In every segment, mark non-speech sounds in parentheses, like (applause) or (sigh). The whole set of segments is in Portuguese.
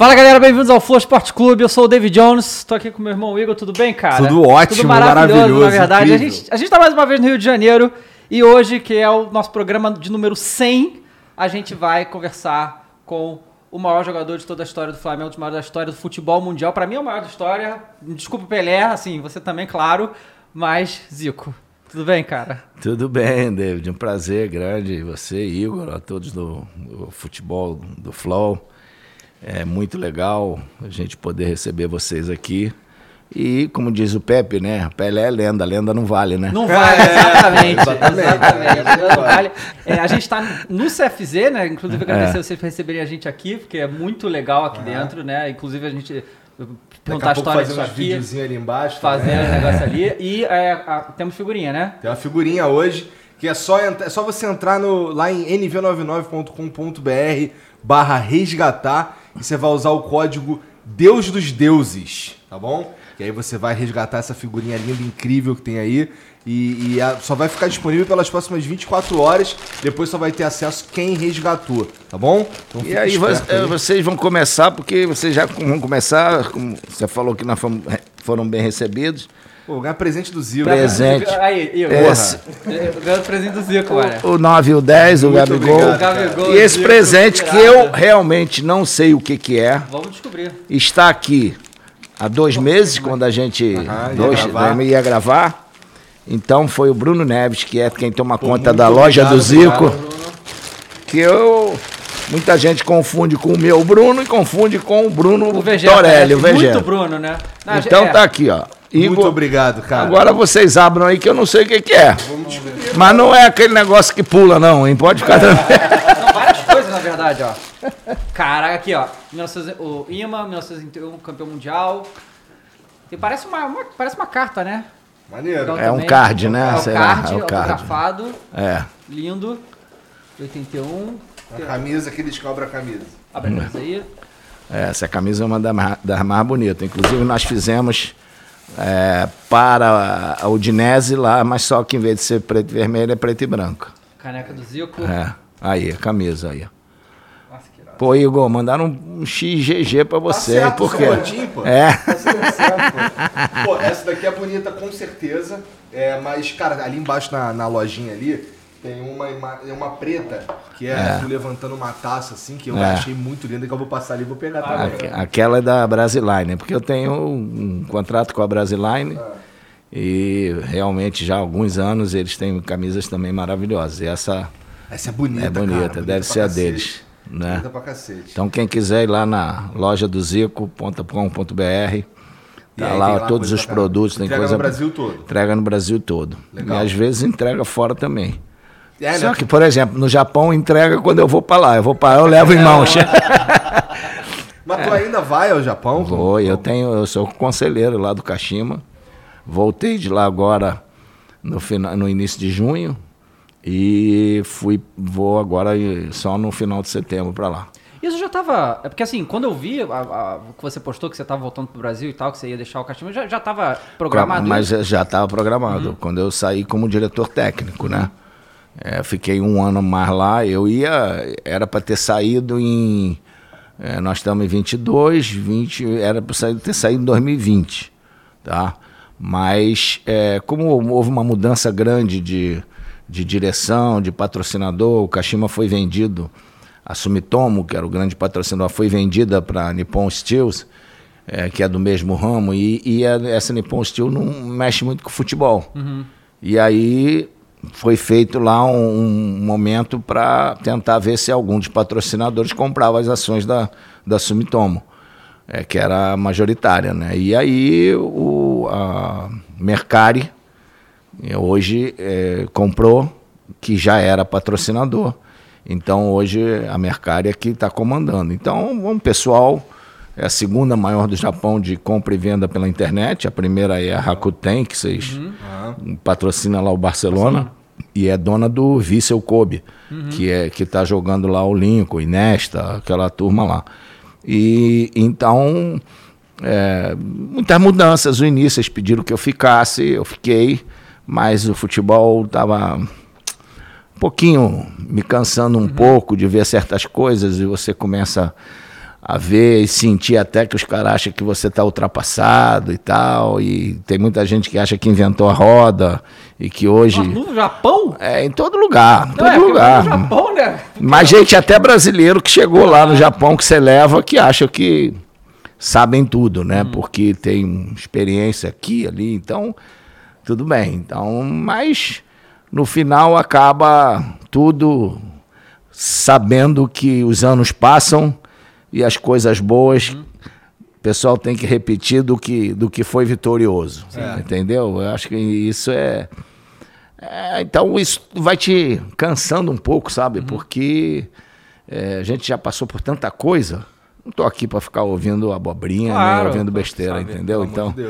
Fala galera, bem-vindos ao Flow Esporte Clube. Eu sou o David Jones, tô aqui com meu irmão Igor. Tudo bem, cara? Tudo ótimo, Tudo maravilhoso, maravilhoso, na verdade. A gente, a gente tá mais uma vez no Rio de Janeiro e hoje, que é o nosso programa de número 100, a gente vai conversar com o maior jogador de toda a história do Flamengo, dos maiores da história do futebol mundial. Pra mim é o maior da história. Desculpa, Pelé, assim, você também, claro. Mas, Zico, tudo bem, cara? Tudo bem, David. Um prazer grande. Você, Igor, a todos do, do futebol do Flow. É muito legal a gente poder receber vocês aqui. E, como diz o Pepe, né? Pelé é lenda, lenda não vale, né? Não vale, exatamente. exatamente. Não vale. É, a gente está no CFZ, né? Inclusive, agradecer vocês por receberem a gente aqui, porque é muito legal aqui dentro, né? Inclusive, a gente perguntar a história disso aqui, videozinhos ali embaixo. fazer também. o negócio ali. E é, a- temos figurinha, né? Tem uma figurinha hoje que é só, é só você entrar no, lá em nv99.com.br barra resgatar e você vai usar o código Deus dos Deuses, tá bom? E aí você vai resgatar essa figurinha linda, incrível que tem aí. E, e a- só vai ficar disponível pelas próximas 24 horas. Depois só vai ter acesso quem resgatou, tá bom? Então E fica aí, vo- esperto eh, vocês vão começar, porque vocês já vão começar, como você falou que nós fomos- foram bem recebidos. Pô, ganhar presente do Zico. Presente. Aí, Igor. Esse. Ganhando o presente do Zico, olha. O 9 e o 10, o Gabigol. obrigado, Gabigol, E esse Zico, presente que eu realmente não sei o que, que é. Vamos descobrir. está aqui há dois meses, quando a gente ia dois, gravar. ia gravar. Então foi o Bruno Neves, que é quem toma conta muito da loja do obrigado, Zico, obrigado, que eu muita gente confunde com o meu Bruno e confunde com o Bruno O Vegeta. Torelli, é, o Vegeta. Muito Bruno, né? Não, Então é, tá aqui, ó. Muito Igor, obrigado, cara. Agora vocês abram aí que eu não sei o que, que é. Mas não é aquele negócio que pula, não, hein? Pode ficar tranquilo. São várias coisas, na verdade, ó. Caraca, aqui, ó. 1900 o IMA, 1901, campeão mundial. E parece uma, uma- parece uma carta, né? Maneiro. Então, É um card, né? É o Sei lá, card, é o card. autografado, É. lindo. 81. A camisa que eles cobram a camisa. Abre a camisa aí. É, Essa camisa é uma da ma- das mais bonitas. Inclusive, nós fizemos é, para a Udinese lá, mas só que em vez de ser preto e vermelho, é preto e branco. Caneca do Zico. É, aí, a camisa aí. Nossa. Pô, Igor, mandaram um XGG pra você, certo, porque... seu botinho, pô. É, Tá certo, pô. Pô, essa daqui é bonita com certeza. É, mas, cara, ali embaixo na, na lojinha ali tem uma, é uma preta que é, tu levantando uma taça assim, que eu É. achei muito linda, que eu vou passar ali e vou pegar também. aque- aquela é da Brasiline, porque eu tenho um contrato com a Brasiline e realmente já há alguns anos eles têm camisas também maravilhosas. E essa Essa é bonita, é bonita, cara, deve ser a cacete. deles. Né? Bonita pra cacete. Então quem quiser ir lá na loja do zico.com.br, tá lá, lá todos os produtos, tem Entrega coisa no Brasil todo. Entrega no Brasil todo. Legal. E às vezes entrega fora também. É, Só né? que, por exemplo, no Japão entrega quando eu vou para lá. Eu vou para lá, eu levo em mãos. (laughs) Mas tu ainda vai ao Japão? Vou, eu tenho, eu sou conselheiro lá do Kashima. Voltei de lá agora no, final, no início de junho e fui vou agora só no final de setembro para lá. Isso já tava. É porque assim, quando eu vi a- a- o que você postou, que você tava voltando pro Brasil e tal, que você ia deixar o Caxima, já, já tava programado. Mas isso? já estava programado. Quando eu saí como diretor técnico, né? É, fiquei um ano mais lá. Eu ia, era para ter saído em. é, nós estamos em 22, 20, era para ter saído em 2020, tá? Mas é, como houve uma mudança grande de, de direção, de patrocinador, o Kashima foi vendido, a Sumitomo, que era o grande patrocinador, foi vendida para Nippon Steels, é, que é do mesmo ramo, e, e a- essa Nippon Steel não mexe muito com futebol. E aí foi feito lá um, um momento para tentar ver se algum dos patrocinadores comprava as ações da, da Sumitomo, é, que era majoritária. Né? E aí o a Mercari é, hoje é, comprou, que já era patrocinador. Então hoje a Mercari é que está comandando. Então um pessoal é a segunda maior do Japão de compra e venda pela internet. A primeira é a Rakuten, que vocês Uhum. patrocina lá o Barcelona. E é dona do Vissel Kobe, que é que está jogando lá o Lincoln, Inesta, aquela turma lá. E então é, muitas mudanças. No início eles pediram que eu ficasse, eu fiquei, mas o futebol estava um pouquinho me cansando um pouco de ver certas coisas e você começa a ver e sentir até que os caras acham que você está ultrapassado e tal. E tem muita gente que acha que inventou a roda e que hoje. No Japão? É em todo lugar, em todo é, lugar. No Japão, né? Mas gente até brasileiro que chegou lá no Japão que você leva que acha que sabem tudo, né? Porque tem experiência aqui, ali, então tudo bem. Então, mas no final acaba tudo sabendo que os anos passam e as coisas boas o pessoal tem que repetir do que, do que foi vitorioso. Entendeu? Eu acho que isso é. é, então isso vai te cansando um pouco, sabe? Porque é, a gente já passou por tanta coisa. Não tô aqui para ficar ouvindo abobrinha, Claro, nem ouvindo besteira, Sabe? entendeu? Então, de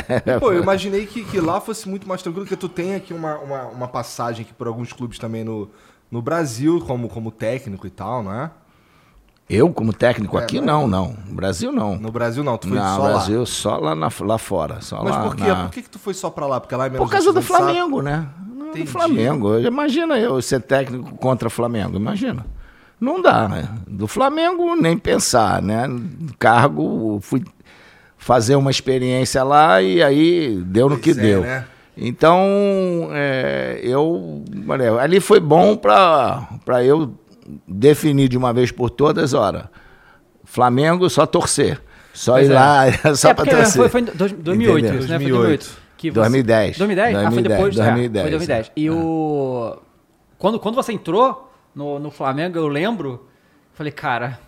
(laughs) pô, eu imaginei que, que lá fosse muito mais tranquilo, porque tu tem aqui uma, uma, uma passagem aqui por alguns clubes também no, no Brasil, como, como técnico e tal, não é? Eu como técnico É, aqui mas- não, não. No Brasil não. No Brasil não, tu foi não, só Brasil só lá, na- lá fora, só lá. Mas lá por quê? na- Por que, que tu foi só pra lá? Porque lá é menos Por causa do? Flamengo, né? Não, Do Entendi. Flamengo. Imagina eu ser técnico contra Flamengo, imagina. Não dá, né? Do Flamengo nem pensar, né? Cargo, fui fazer uma experiência lá e aí deu no Pois que é, deu. né? Então, é, eu. olha, Ali foi bom para eu definir de uma vez por todas, ora. Flamengo só torcer. Só Pois ir é. lá, (laughs) só é, para torcer. foi, foi em dois- 2008, Entendeu? isso, né? Foi 2008. 2008. Que você- 2010. 2010? Ah, foi 2010, depois. é, 2010, foi 2010. é. E o... Quando, quando você entrou no, no Flamengo, eu lembro, falei, cara...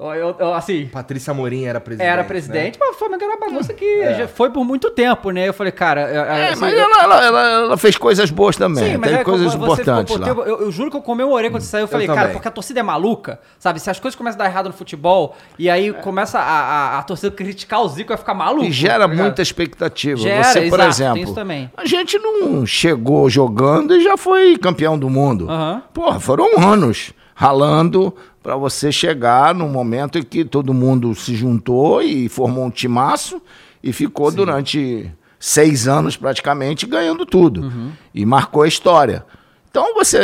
Eu, eu- assim, Patrícia Amorim era presidente. era né? presidente, mas o Flamengo era uma bagunça que já foi por muito tempo, né? Eu falei, cara... eu- É, assim, mas eu- ela, ela, ela- ela fez coisas boas também. Sim, mas é, coisas você importantes ficou lá. eu, eu juro que eu comemorei quando você saiu. Eu falei, cara, porque a torcida é maluca, sabe? Se as coisas começam a dar errado no futebol e aí começa a, a, a torcida criticar o Zico, vai ficar maluco. E gera tá muita expectativa. Gera, Você, por exato, exemplo, tem isso também. a gente não chegou jogando e já foi campeão do mundo. Aham. Porra, foram anos ralando para você chegar no momento em que todo mundo se juntou e formou um timaço e ficou durante seis anos praticamente ganhando tudo. Uhum. E marcou a história. Então você,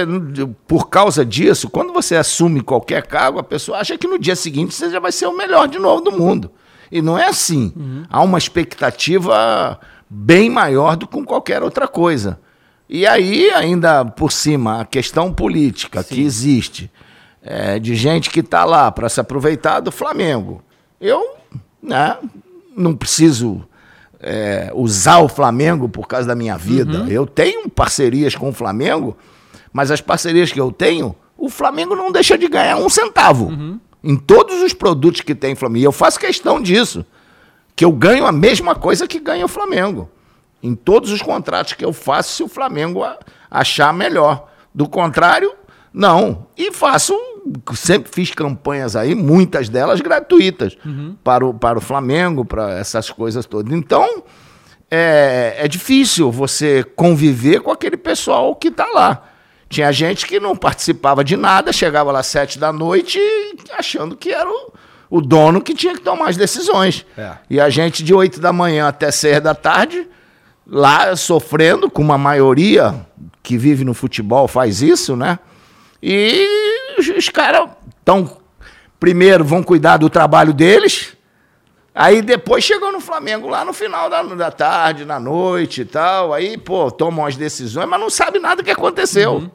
por causa disso, quando você assume qualquer cargo, a pessoa acha que no dia seguinte você já vai ser o melhor de novo do mundo. E não é assim. Há uma expectativa bem maior do que com qualquer outra coisa. E aí, ainda por cima, a questão política que existe, é, de gente que está lá para se aproveitar do Flamengo. Eu né, não preciso é, usar o Flamengo por causa da minha vida. Eu tenho parcerias com o Flamengo, mas as parcerias que eu tenho, o Flamengo não deixa de ganhar um centavo. Em todos os produtos que tem Flamengo. E eu faço questão disso. Que eu ganho a mesma coisa que ganha o Flamengo. Em todos os contratos que eu faço, se o Flamengo achar melhor. Do contrário, não. E faço, sempre fiz campanhas aí, muitas delas gratuitas, para, o, para o Flamengo, para essas coisas todas. Então, é, é difícil você conviver com aquele pessoal que está lá. Tinha gente que não participava de nada, chegava lá às sete da noite achando que era o, o dono que tinha que tomar as decisões. É. E a gente de oito da manhã até seis da tarde, lá sofrendo com uma maioria que vive no futebol faz isso, né? E os, os caras estão, primeiro, vão cuidar do trabalho deles, Aí depois chegou no Flamengo lá no final da, da tarde, na noite e tal. Aí, pô, tomam as decisões, mas não sabe nada que aconteceu.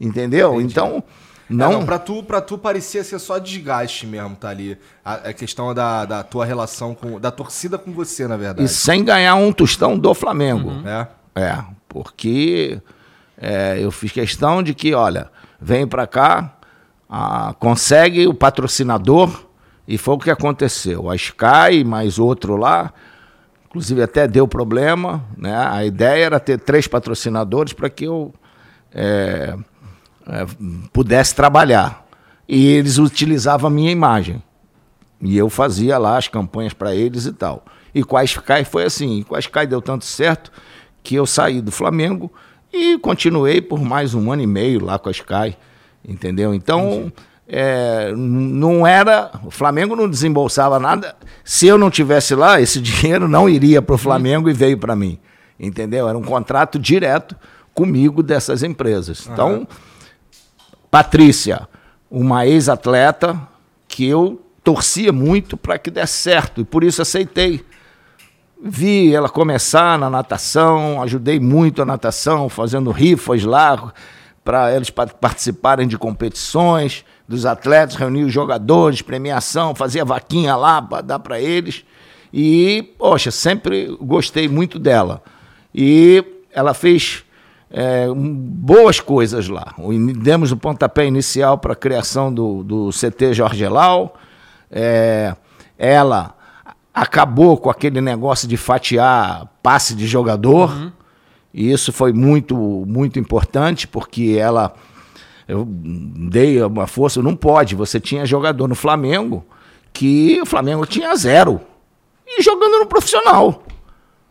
Entendeu? Então, Não, não. não pra, tu, pra tu parecia ser só desgaste mesmo, tá ali. A, a questão da, da tua relação com. da torcida com você, na verdade. E sem ganhar um tostão do Flamengo. É. É, porque é, eu fiz questão de que, olha, vem para cá, ah, consegue o patrocinador, e foi o que aconteceu. A Sky, mais outro lá, inclusive até deu problema, né? A ideia era ter três patrocinadores para que eu é, é, pudesse trabalhar. E eles utilizavam a minha imagem. E eu fazia lá as campanhas para eles e tal. E com a Sky foi assim. Com a Sky deu tanto certo que eu saí do Flamengo e continuei por mais um ano e meio lá com a Sky. Entendeu? Então, é, não era. O Flamengo não desembolsava nada. Se eu não tivesse lá, esse (laughs) dinheiro não iria para o Flamengo e veio para mim. Entendeu? Era um contrato direto comigo dessas empresas. Então, Patrícia, uma ex-atleta que eu torcia muito para que desse certo e por isso aceitei. Vi ela começar na natação, ajudei muito a natação, fazendo rifas lá para eles pa- participarem de competições dos atletas, reunir os jogadores, premiação, fazia vaquinha lá para dar para eles. E, poxa, sempre gostei muito dela. E ela fez é, boas coisas lá. Demos o pontapé inicial para a criação do, do CT Jorge Elau. É, ela acabou com aquele negócio de fatiar passe de jogador. E isso foi muito, muito importante, porque ela. Eu dei uma força, não pode. Você tinha jogador no Flamengo que o Flamengo tinha zero. E jogando no profissional.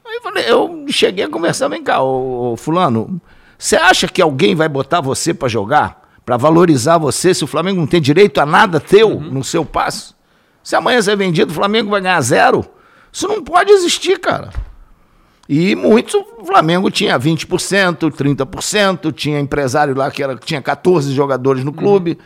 Aí eu, falei, eu cheguei a conversar, vem cá, ô, ô, fulano, você acha que alguém vai botar você para jogar? Para valorizar você, se o Flamengo não tem direito a nada teu no seu passe? Se amanhã você é vendido, o Flamengo vai ganhar zero? Isso não pode existir, cara. E muitos, o Flamengo tinha 20%, 30%, tinha empresário lá que era, tinha 14 jogadores no clube.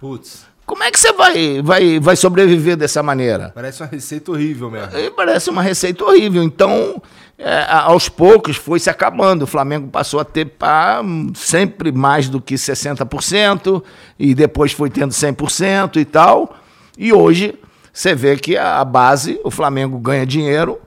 Putz, Como é que você vai, vai, vai sobreviver dessa maneira? parece uma receita horrível mesmo. E parece uma receita horrível. Então, é, aos poucos foi se acabando. O Flamengo passou a ter pá, sempre mais do que 60%, e depois foi tendo 100% e tal. E hoje você vê que a base, o Flamengo ganha dinheiro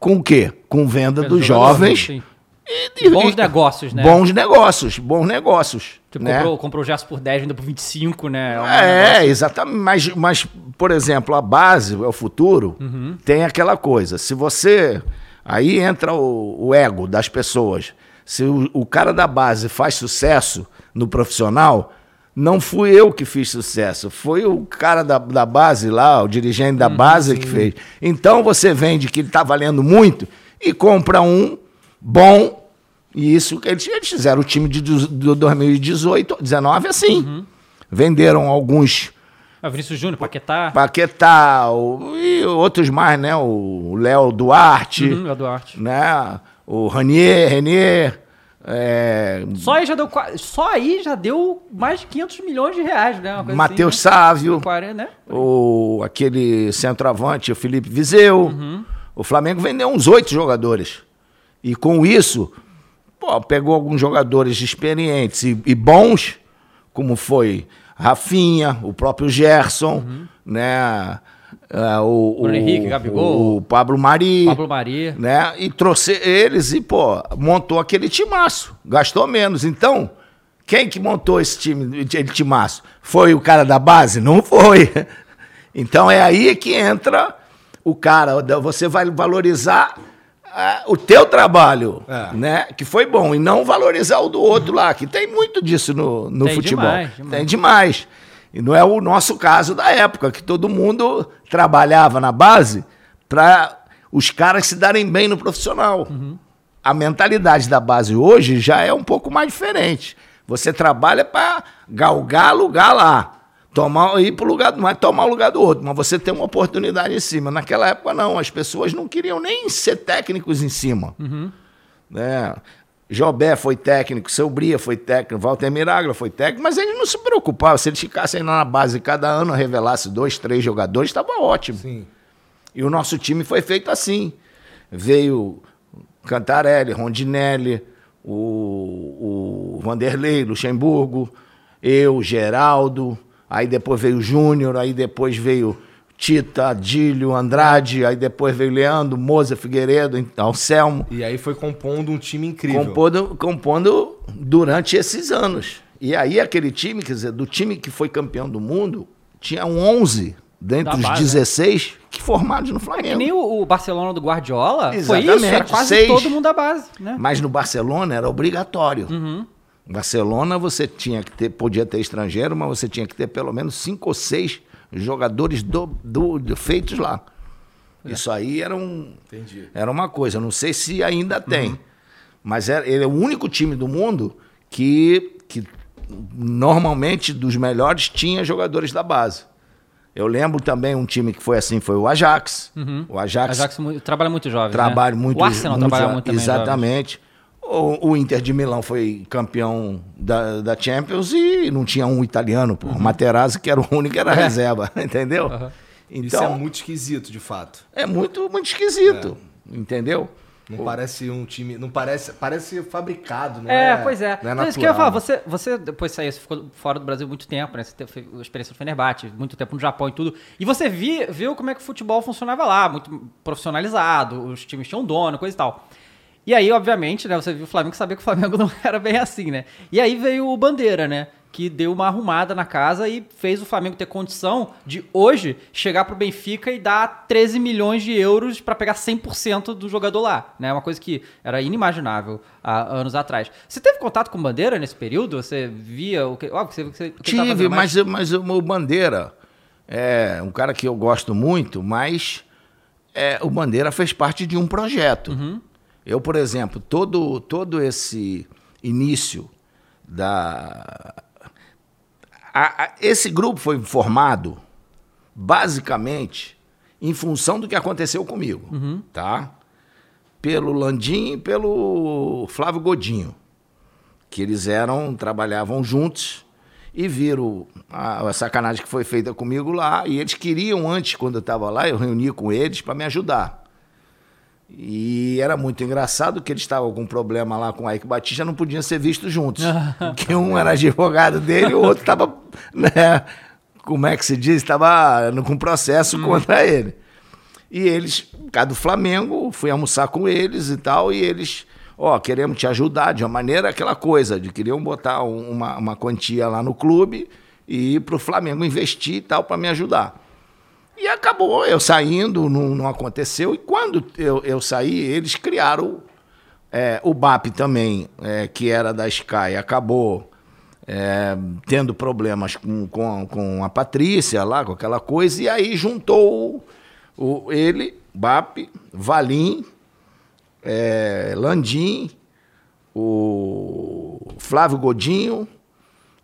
com o quê? Com venda dos jovens. Sim. e- e- Bons negócios, né? Bons negócios, bons negócios. Tipo, né? comprou, comprou o Gerson por 10, vendeu por 25, né? É, negócio- exatamente. Mas, mas, por exemplo, a base, é o futuro, Uhum. tem aquela coisa. Se você. Aí entra o, o ego das pessoas. Se o, o cara da base faz sucesso no profissional, não fui eu que fiz sucesso. Foi o cara da, da base lá, o dirigente Uhum, da base que fez. Então você vende que ele está valendo muito e compra um bom. E isso que eles, eles fizeram o time de, do 2018, 19 assim. Uhum. Venderam alguns Ah, Vinícius Júnior, Paquetá. Paquetá o- e outros mais, né? O Léo Duarte, Uhum, Léo Duarte. né? O Ranier, Renier. É, Só aí já deu só aí já deu mais de 500 milhões de reais, né? Matheus assim, né? Sávio, 40, né? o, aquele centroavante, o Felipe Viseu. Uhum. O Flamengo vendeu uns oito jogadores. E com isso, pô, pegou alguns jogadores experientes e, e bons, como foi Rafinha, o próprio Gerson, né? Ah, o, Bruno Henrique, Gabigol. o Pablo Mari. Pablo Mari. né? E trouxe eles e, pô, montou aquele timaço. Gastou menos. Então, quem que montou esse time, aquele timaço? Foi o cara da base? Não foi. (laughs) Então é aí que entra o cara. Você vai valorizar ah, o teu trabalho, É. né? Que foi bom, e não valorizar o do outro lá, que tem muito disso no, no Tem futebol. demais, demais. Tem demais. E não é o nosso caso da época, que todo mundo trabalhava na base para os caras se darem bem no profissional. A mentalidade da base hoje já é um pouco mais diferente. Você trabalha para galgar lugar lá. Tomar, ir pro lugar, não é tomar o lugar do outro, mas você tem uma oportunidade em cima. Naquela época, não, as pessoas não queriam nem ser técnicos em cima. Né? Jobé foi técnico, Seu Bria foi técnico, Walter Miraglia foi técnico, mas eles não se preocupavam. Se eles ficassem lá na base e cada ano revelasse dois, três jogadores, estava ótimo. Sim. E o nosso time foi feito assim. Veio Cantarelli, Rondinelli, o, o Vanderlei, Luxemburgo, eu, Geraldo, aí depois veio o Júnior, aí depois veio Tita, Adílio, Andrade, aí depois veio Leandro, Moza, Figueiredo, Anselmo, E aí foi compondo um time incrível. compondo, compondo durante esses anos. E aí aquele time, quer dizer, do time que foi campeão do mundo, tinha 11 dentre os base, né? 16 que formados no Que Flamengo. nem o, Barcelona do Guardiola. Foi Exatamente, isso, era quase seis. todo mundo da base, né? Mas no Barcelona era obrigatório. Uhum. Barcelona você tinha que ter, podia ter estrangeiro, mas você tinha que ter pelo menos cinco ou seis jogadores do, do- do- feitos lá. É. Isso aí era um, Entendi. era uma coisa. Não sei se ainda Uhum. tem, mas era, ele é o único time do mundo que, que normalmente dos melhores tinha jogadores da base. Eu lembro também um time que foi assim, foi o Ajax. O Ajax, Ajax trabalha muito jovem. trabalho né? muito. O Arsenal muito trabalha muito também. jovem. Exatamente. O, o Inter de Milão foi campeão da, da Champions e não tinha um italiano, pô. Uhum. O Materazzi, que era o único, era (laughs) reserva, (laughs) entendeu? Isso é Então, muito esquisito, de fato. é muito, muito esquisito, entendeu? Não parece um time. Não parece. Parece fabricado, não É, é? pois é. Não é Mas que eu ia falar, natural. você, você depois saiu, você ficou fora do Brasil muito tempo, né? Você teve a experiência do Fenerbahçe, muito tempo no Japão e tudo. E você vi, viu como é que o futebol funcionava lá, muito profissionalizado, os times tinham dono, coisa e tal. E aí, obviamente, né, você viu o Flamengo sabia que o Flamengo (laughs) não era bem assim, né? E aí veio o Bandeira, né? Que deu uma arrumada na casa e fez o Flamengo ter condição de hoje chegar pro Benfica e dar 13 milhões de euros pra pegar 100% do jogador lá, né? Uma coisa que era inimaginável há anos atrás. Você teve contato com o Bandeira nesse período? Você via o que. Óbvio, você, você tava Tive, mas, mas o Bandeira é um cara que eu gosto muito, mas é, o Bandeira fez parte de um projeto. Uhum. Eu, por exemplo, todo, todo esse início da. a- a- esse grupo foi formado basicamente em função do que aconteceu comigo, Uhum. tá? Pelo Landim e pelo Flávio Godinho que eles eram, trabalhavam juntos e viram a, a sacanagem que foi feita comigo lá. E eles queriam, antes, quando eu estava lá, eu reuni com eles para me ajudar. E era muito engraçado que eles estavam com um problema lá com o Ike Batista, não podiam ser vistos juntos. (laughs) Porque um era advogado dele e o outro estava, (laughs) né, como é que se diz? Estava com processo contra ele. E eles, por causa do Flamengo, fui almoçar com eles e tal, e eles, ó, queremos te ajudar de uma maneira, aquela coisa, de queriam botar um- uma, uma quantia lá no clube e ir pro Flamengo investir e tal, para me ajudar. E acabou, eu saindo, não, não aconteceu, e quando eu, eu saí, eles criaram é, o BAP também, é, que era da Sky, acabou é, tendo problemas com, com, com a Patrícia lá, com aquela coisa, e aí juntou o, o- ele, BAP, Valim, é, Landim, o Flávio Godinho,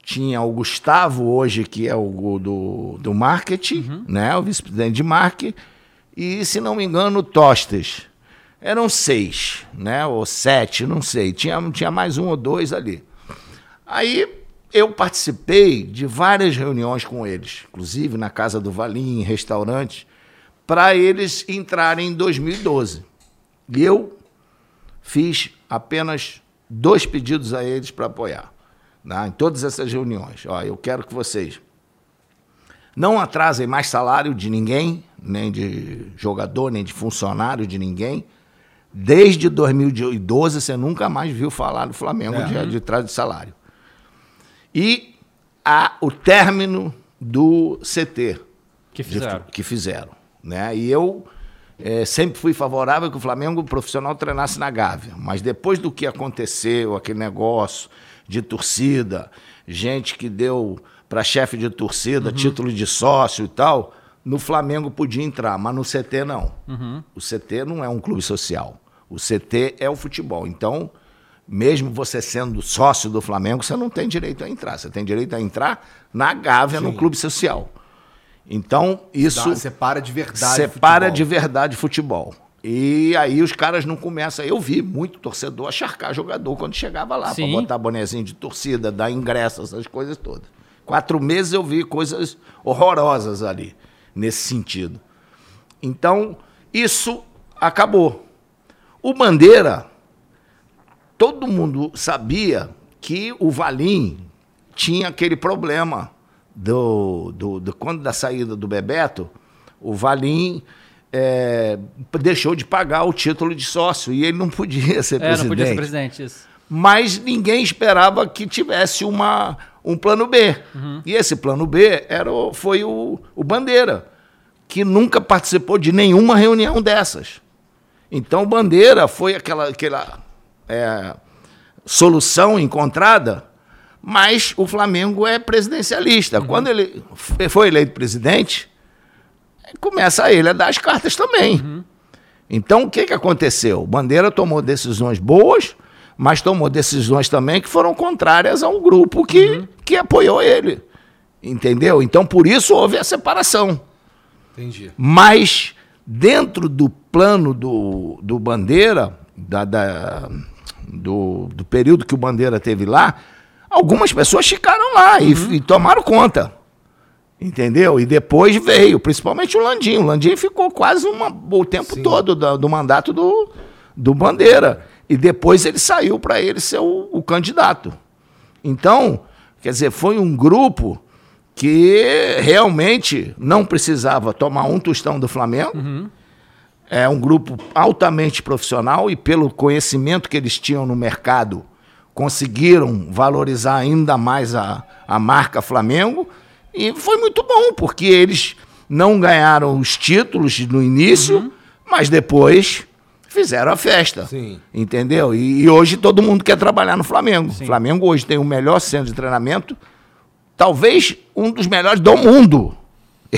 tinha o Gustavo hoje, que é o do, do marketing, né? O vice-presidente de marketing, e, se não me engano, o Tostes. Eram seis, né? Ou sete, não sei. Tinha, tinha mais um ou dois ali. Aí eu participei de várias reuniões com eles, inclusive na casa do Valim, em restaurantes, para eles entrarem em 2012. E eu fiz apenas dois pedidos a eles para apoiar, né, em todas essas reuniões. Ó, eu quero que vocês não atrasem mais salário de ninguém, nem de jogador, nem de funcionário de ninguém. Desde 2012 você nunca mais viu falar do Flamengo de, de atraso de salário. E a, o término do CT Que de- fizeram. que fizeram. Né? E eu eh, sempre fui favorável que o Flamengo profissional treinasse na Gávea. Mas depois do que aconteceu, aquele negócio de torcida, gente que deu para chefe de torcida título de sócio e tal, no Flamengo podia entrar, mas no CT não. O CT não é um clube social. O CT é o futebol. Então, mesmo você sendo sócio do Flamengo, você não tem direito a entrar. Você tem direito a entrar na Gávea, no clube social. Então, isso Dá- separa de verdade. separa futebol. de verdade futebol. E aí os caras não começam. Eu vi muito torcedor acharcar jogador quando chegava lá, para botar bonezinho de torcida, dar ingresso, essas coisas todas. Quatro meses eu vi coisas horrorosas ali, nesse sentido. Então, isso acabou. O Bandeira, todo mundo sabia que o Valim tinha aquele problema do, do, do- quando da saída do Bebeto, o Valim eh, deixou de pagar o título de sócio e ele não podia (laughs) ser É, presidente. não podia ser presidente, isso. mas ninguém esperava que tivesse uma, um plano B. E esse plano B era, foi o, o Bandeira, que nunca participou de nenhuma reunião dessas. Então, o Bandeira foi aquela, aquela é, solução encontrada, mas o Flamengo é presidencialista. Quando ele foi eleito presidente, começa ele a dar as cartas também. Então, o que, que aconteceu? O Bandeira tomou decisões boas, mas tomou decisões também que foram contrárias a um grupo que, que apoiou ele. Entendeu? Então, por isso houve a separação. Entendi. Mas, dentro do plano do, do Bandeira, da, da- do, do período que o Bandeira teve lá, algumas pessoas ficaram lá e, e tomaram conta. Entendeu? E depois veio, principalmente o Landim. O Landim ficou quase uma- o tempo todo da- do, mandato do, do Bandeira. E depois ele saiu para ele ser o, o candidato. Então, quer dizer, foi um grupo que realmente não precisava tomar um tostão do Flamengo. É um grupo altamente profissional e, pelo conhecimento que eles tinham no mercado, conseguiram valorizar ainda mais a, a marca Flamengo. E foi muito bom, porque eles não ganharam os títulos no início, mas depois fizeram a festa. Sim. Entendeu? E, e hoje todo mundo quer trabalhar no Flamengo. O Flamengo hoje tem o melhor centro de treinamento, talvez um dos melhores do mundo.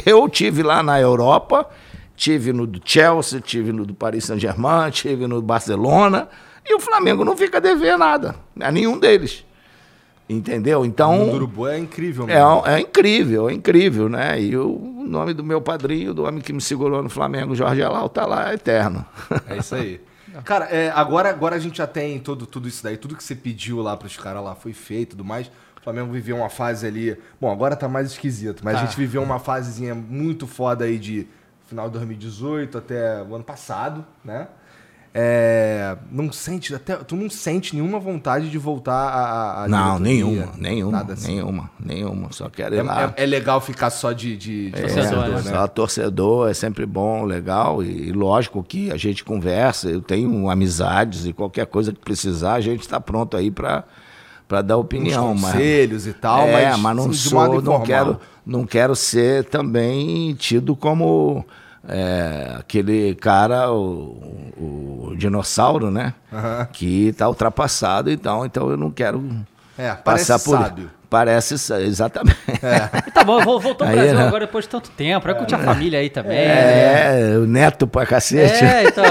Eu tive lá na Europa, tive no do Chelsea, tive no do Paris Saint-Germain, tive no do Barcelona, e o Flamengo não fica a dever nada, a nenhum deles. Entendeu? O Então, Urubu é incrível é, é incrível, é incrível, né? E o nome do meu padrinho, do homem que me segurou no Flamengo, Jorge Elal, tá lá eterno. É isso aí. (laughs) Cara, é, agora, agora a gente já tem todo, tudo isso daí, tudo que você pediu lá pros caras lá foi feito e tudo mais. O Flamengo viveu uma fase ali. Bom, agora tá mais esquisito, mas a gente viveu uma fasezinha muito foda aí de final de 2018 até o ano passado, né? É, não sente, até, tu não sente nenhuma vontade de voltar a. a Não, nenhuma, nenhuma, assim. nenhuma, nenhuma. Só quero ir É, lá. é- é legal ficar só de, de, de É, Torcedor, né? Só torcedor é sempre bom, legal. E, lógico que a gente conversa, eu tenho amizades e qualquer coisa que precisar, a gente está pronto aí para dar uns opinião. mas, conselhos e tal, é, mas, mas não sou, não quero, não quero ser também tido como é, aquele cara, o, o dinossauro, né? Que está ultrapassado, então, então eu não quero É, passar por. sábio. Parece exatamente. E (laughs) tá bom, vol- voltou ao Brasil né? agora depois de tanto tempo. É que eu tinha família aí também. né? É, o neto pra cacete. É, então.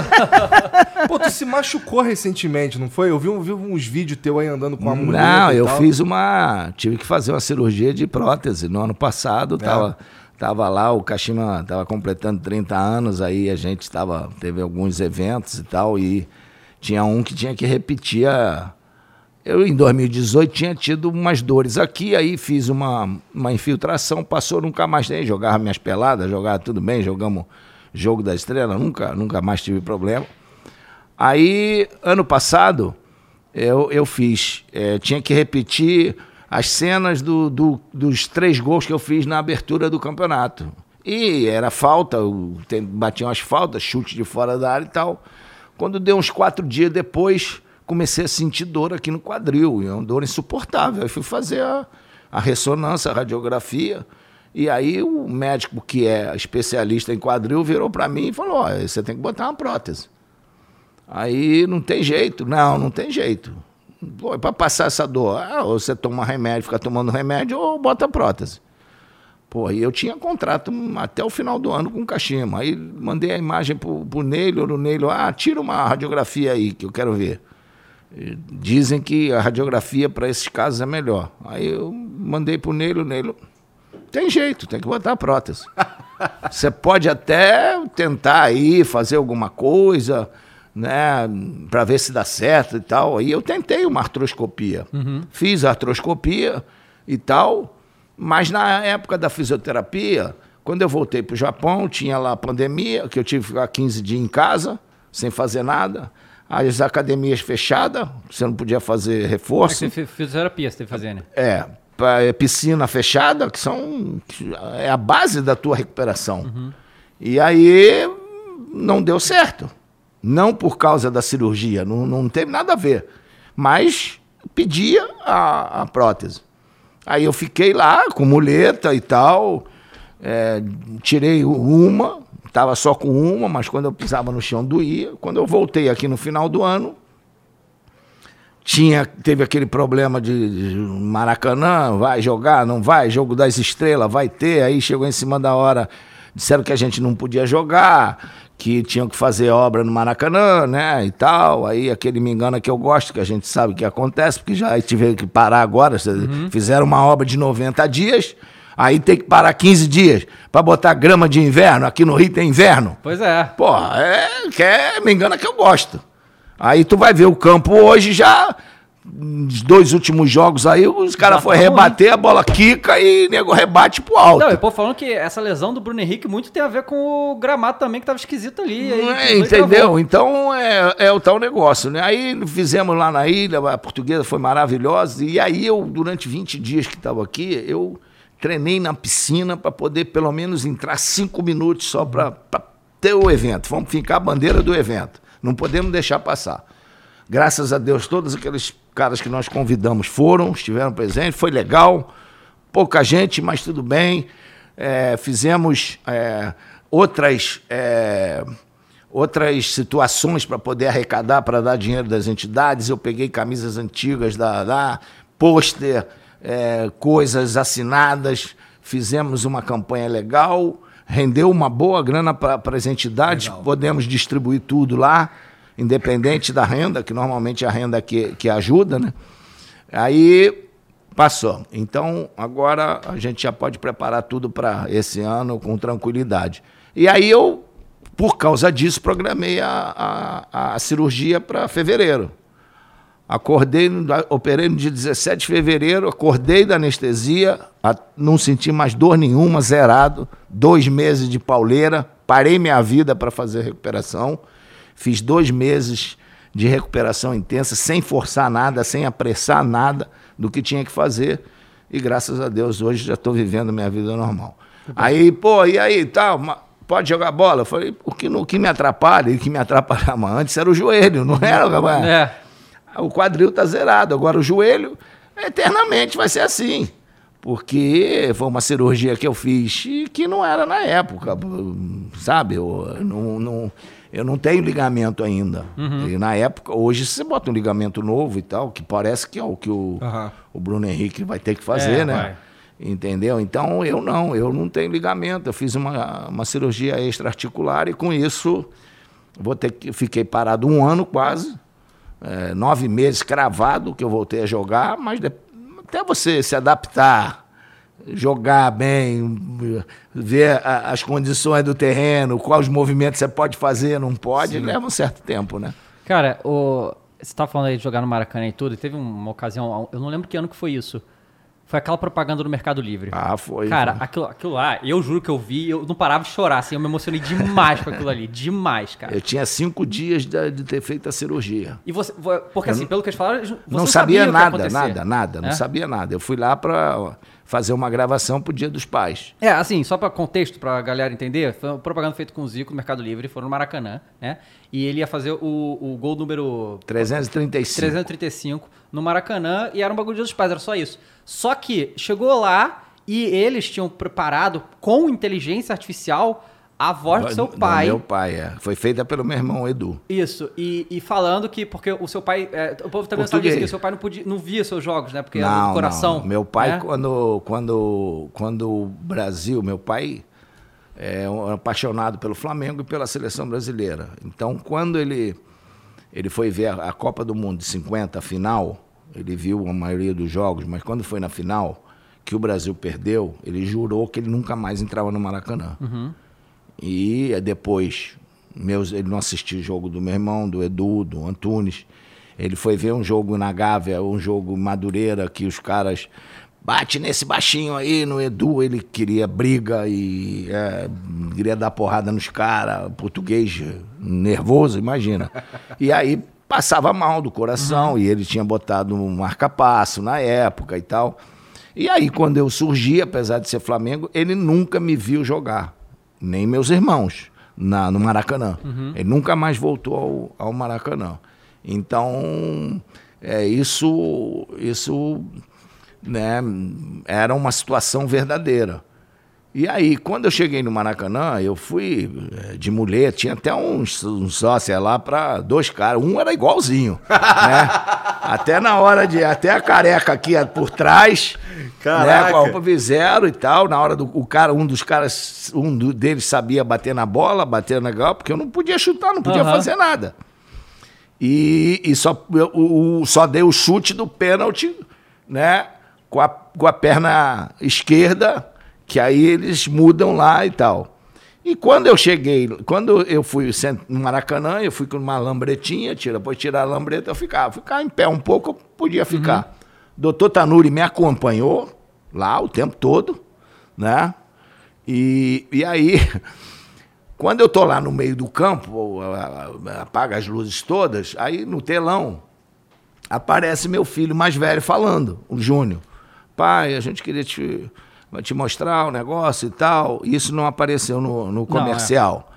(laughs) Pô, tu se machucou recentemente, não foi? Eu vi, um- vi uns vídeos teu aí andando com a mulher. Não, e eu tal. fiz uma. Tive que fazer uma cirurgia de prótese. No ano passado, É. tava, tava lá, o Kashima tava completando 30 anos, aí a gente tava, teve alguns eventos e tal, e tinha um que tinha que repetir a. Eu, em 2018, tinha tido umas dores aqui, aí fiz uma, uma infiltração, passou, nunca mais nem jogava minhas peladas, jogava tudo bem, jogamos jogo da estrela, nunca, nunca mais tive problema. Aí, ano passado, eu, eu fiz. eh, tinha que repetir as cenas do, do- dos três gols que eu fiz na abertura do campeonato. E era falta, batiam as faltas, chute de fora da área e tal. Quando deu uns quatro dias depois, comecei a sentir dor aqui no quadril, e é uma dor insuportável. Aí fui fazer a, a ressonância, a radiografia. E aí o médico, que é especialista em quadril, virou para mim e falou: ó, você tem que botar uma prótese. Aí não tem jeito. Não, não tem jeito. Para passar essa dor, ah, ou você toma remédio, fica tomando remédio, ou bota prótese. Pô, e eu tinha contrato até o final do ano com o Kashima. Aí mandei a imagem pro, pro Neilo, o Neilo, ah, tira uma radiografia aí que eu quero ver. E Dizem que a radiografia para esses casos é melhor. Aí eu mandei pro Neilo, o Neilo, tem jeito, tem que botar a prótese. (laughs) Você pode até tentar aí fazer alguma coisa, né, para ver se dá certo e tal. Aí eu tentei uma artroscopia. Fiz a artroscopia e tal, mas na época da fisioterapia, quando eu voltei para o Japão, tinha lá a pandemia, que eu tive que ficar 15 dias em casa, sem fazer nada. As academias fechadas, você não podia fazer reforço. Fez fisioterapia, você teve que fazer, né? É, é piscina fechada, que são que é a base da tua recuperação. E aí não deu certo. Não por causa da cirurgia, não, não teve nada a ver. mas pedia a, a prótese. Aí eu fiquei lá com muleta e tal, é, tirei uma, estava só com uma, mas quando eu pisava no chão doía. Quando eu voltei aqui no final do ano, tinha, teve aquele problema de, de Maracanã, vai jogar, não vai, jogo das estrelas, vai ter, aí chegou em cima da hora, disseram que a gente não podia jogar, que tinham que fazer obra no Maracanã, né, e tal, aí aquele me engana que eu gosto, que a gente sabe que acontece, porque já tiveram que parar agora, fizeram uma obra de 90 dias, aí tem que parar 15 dias para botar grama de inverno, aqui no Rio tem inverno. Pois é. Porra, é, que é, me engana que eu gosto. Aí tu vai ver o campo hoje já. Os dois últimos jogos aí, os caras foram tá rebater, a bola quica e o nego rebate pro alto. Não, e povo falando que essa lesão do Bruno Henrique muito tem a ver com o gramado também, que tava esquisito ali. aí, É, entendeu? Então é, é o tal negócio, né? Aí fizemos lá na ilha, a portuguesa foi maravilhosa. E aí eu, durante 20 dias que estava aqui, eu treinei na piscina para poder pelo menos entrar cinco minutos só para ter o evento. Vamos ficar a bandeira do evento. Não podemos deixar passar. Graças a Deus, todos aqueles caras que nós convidamos foram, estiveram presentes, foi legal. Pouca gente, mas tudo bem. É, fizemos é, outras, é, outras situações para poder arrecadar, para dar dinheiro das entidades. Eu peguei camisas antigas da, da pôster, é, coisas assinadas. Fizemos uma campanha legal, rendeu uma boa grana para as entidades. Podemos distribuir tudo lá independente da renda, que normalmente é a renda que, que ajuda, né? Aí passou. Então, agora a gente já pode preparar tudo para esse ano com tranquilidade. E aí eu, por causa disso, programei a, a, a cirurgia para fevereiro. Acordei, operei no dia 17 de fevereiro, acordei da anestesia, não senti mais dor nenhuma, zerado. Dois meses de pauleira, parei minha vida para fazer recuperação. Fiz dois meses de recuperação intensa, sem forçar nada, sem apressar nada do que tinha que fazer. E graças a Deus, hoje já estou vivendo minha vida normal. Aí, pô, e aí, tal, ma- pode jogar bola? Eu falei, o que, o que me atrapalha, e o que me atrapalhava antes era o joelho, não era o É. o quadril tá zerado. Agora o joelho, eternamente vai ser assim. Porque foi uma cirurgia que eu fiz e que não era na época, sabe? Eu não, não- eu não tenho ligamento ainda. E na época, hoje você bota um ligamento novo e tal, que parece que é o que o, Aham. o Bruno Henrique vai ter que fazer, É, né? vai. Entendeu? Então eu não, eu não tenho ligamento. Eu fiz uma, uma cirurgia extraarticular e com isso vou ter que fiquei parado um ano quase, é, nove meses cravado que eu voltei a jogar, mas de- até você se adaptar, jogar bem, ver a- as condições do terreno, quais movimentos você pode fazer, não pode, leva um certo tempo, né? Cara, o... você tava falando aí de jogar no Maracanã e tudo, e teve uma ocasião, eu não lembro que ano que foi isso. Foi aquela propaganda do Mercado Livre. Ah, foi. Cara, foi. aquilo, aquilo lá, eu juro que eu vi, eu não parava de chorar, assim, eu me emocionei demais com aquilo ali, (laughs) demais, cara. Eu tinha cinco dias de, de ter feito a cirurgia. E você, vo- porque assim, pelo que eles falaram, você não sabia, o que ia nada, nada, nada, não É? sabia nada. Eu fui lá para fazer uma gravação pro Dia dos Pais. É, assim, só para contexto, pra galera entender, foi uma propaganda feita com o Zico no Mercado Livre, foram no Maracanã, né? E ele ia fazer o, o gol número 335. 335 no Maracanã e era um bagulho de dos pais, era só isso. Só que chegou lá e eles tinham preparado com inteligência artificial a voz do seu Do pai. meu pai, é. Foi feita pelo meu irmão Edu. Isso, e, e falando que, porque o seu pai, é, o povo também sabe Português. disso, que o seu pai não, podia, não via seus jogos, né? Porque era não, do coração. não. Meu pai, né? quando, quando, quando o Brasil, meu pai é um apaixonado pelo Flamengo e pela seleção brasileira. Então, quando ele, ele foi ver a, a Copa do Mundo de 50, a final, ele viu a maioria dos jogos, mas quando foi na final, que o Brasil perdeu, ele jurou que ele nunca mais entrava no Maracanã. E eh, depois, meus, ele não assistiu o jogo do meu irmão, do Edu, do Antunes. Ele foi ver um jogo na Gávea, um jogo Madureira, que os caras bate nesse baixinho aí, no Edu, ele queria briga e é, queria dar porrada nos caras, português nervoso, imagina. E aí passava mal do coração, e ele tinha botado um marca-passo na época e tal. E aí, quando eu surgi, apesar de ser Flamengo, ele nunca me viu jogar, nem meus irmãos, na, no Maracanã. Ele nunca mais voltou ao, ao Maracanã. Então, é, isso, isso né, era uma situação verdadeira. E aí, quando eu cheguei no Maracanã, eu fui eh, de mulher, tinha até uns, uns sócios lá para dois caras. Um era igualzinho, (laughs) né? Até na hora de. Até a careca aqui por trás. Né, Caraca. com a roupa visero e tal. Na hora do. O cara, um dos caras, um deles sabia bater na bola, bater na gal, porque eu não podia chutar, não podia Aham. fazer nada. E, e só, eu- o, o- só dei o chute do pênalti, né? Com a, com a perna esquerda, que aí eles mudam lá e tal. E quando eu cheguei, quando eu fui no Maracanã, eu fui com uma lambretinha, tira, depois tirar a lambreta, eu ficava. Ficar em pé um pouco, eu podia ficar. Doutor Tanuri me acompanhou lá o tempo todo, né? E, e aí, (laughs) quando eu tô lá no meio do campo, apaga as luzes todas, aí no telão aparece meu filho mais velho falando, o Júnior. Pai, a gente queria te, te mostrar o negócio e tal. Isso não apareceu no, no comercial.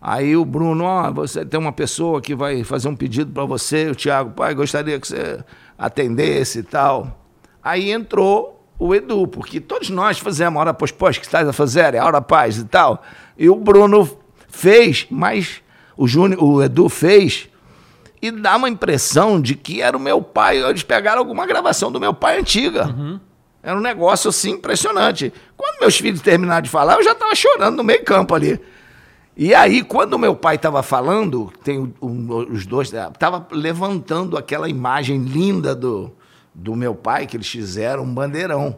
Aí o Bruno, ó, você tem uma pessoa que vai fazer um pedido para você, o Thiago, pai, gostaria que você atendesse e tal. Aí entrou o Edu, porque todos nós fazemos hora pós pós que estás a fazer, a hora paz e tal. E o Bruno fez, mas o Júnior, o Edu fez e dá uma impressão de que era o meu pai. Eles pegaram alguma gravação do meu pai antiga. Era um negócio assim impressionante. Quando meus filhos terminaram de falar, eu já estava chorando no meio campo ali. E aí, quando meu pai estava falando, tem o- os dois, estava levantando aquela imagem linda do, do meu pai que eles fizeram, um bandeirão.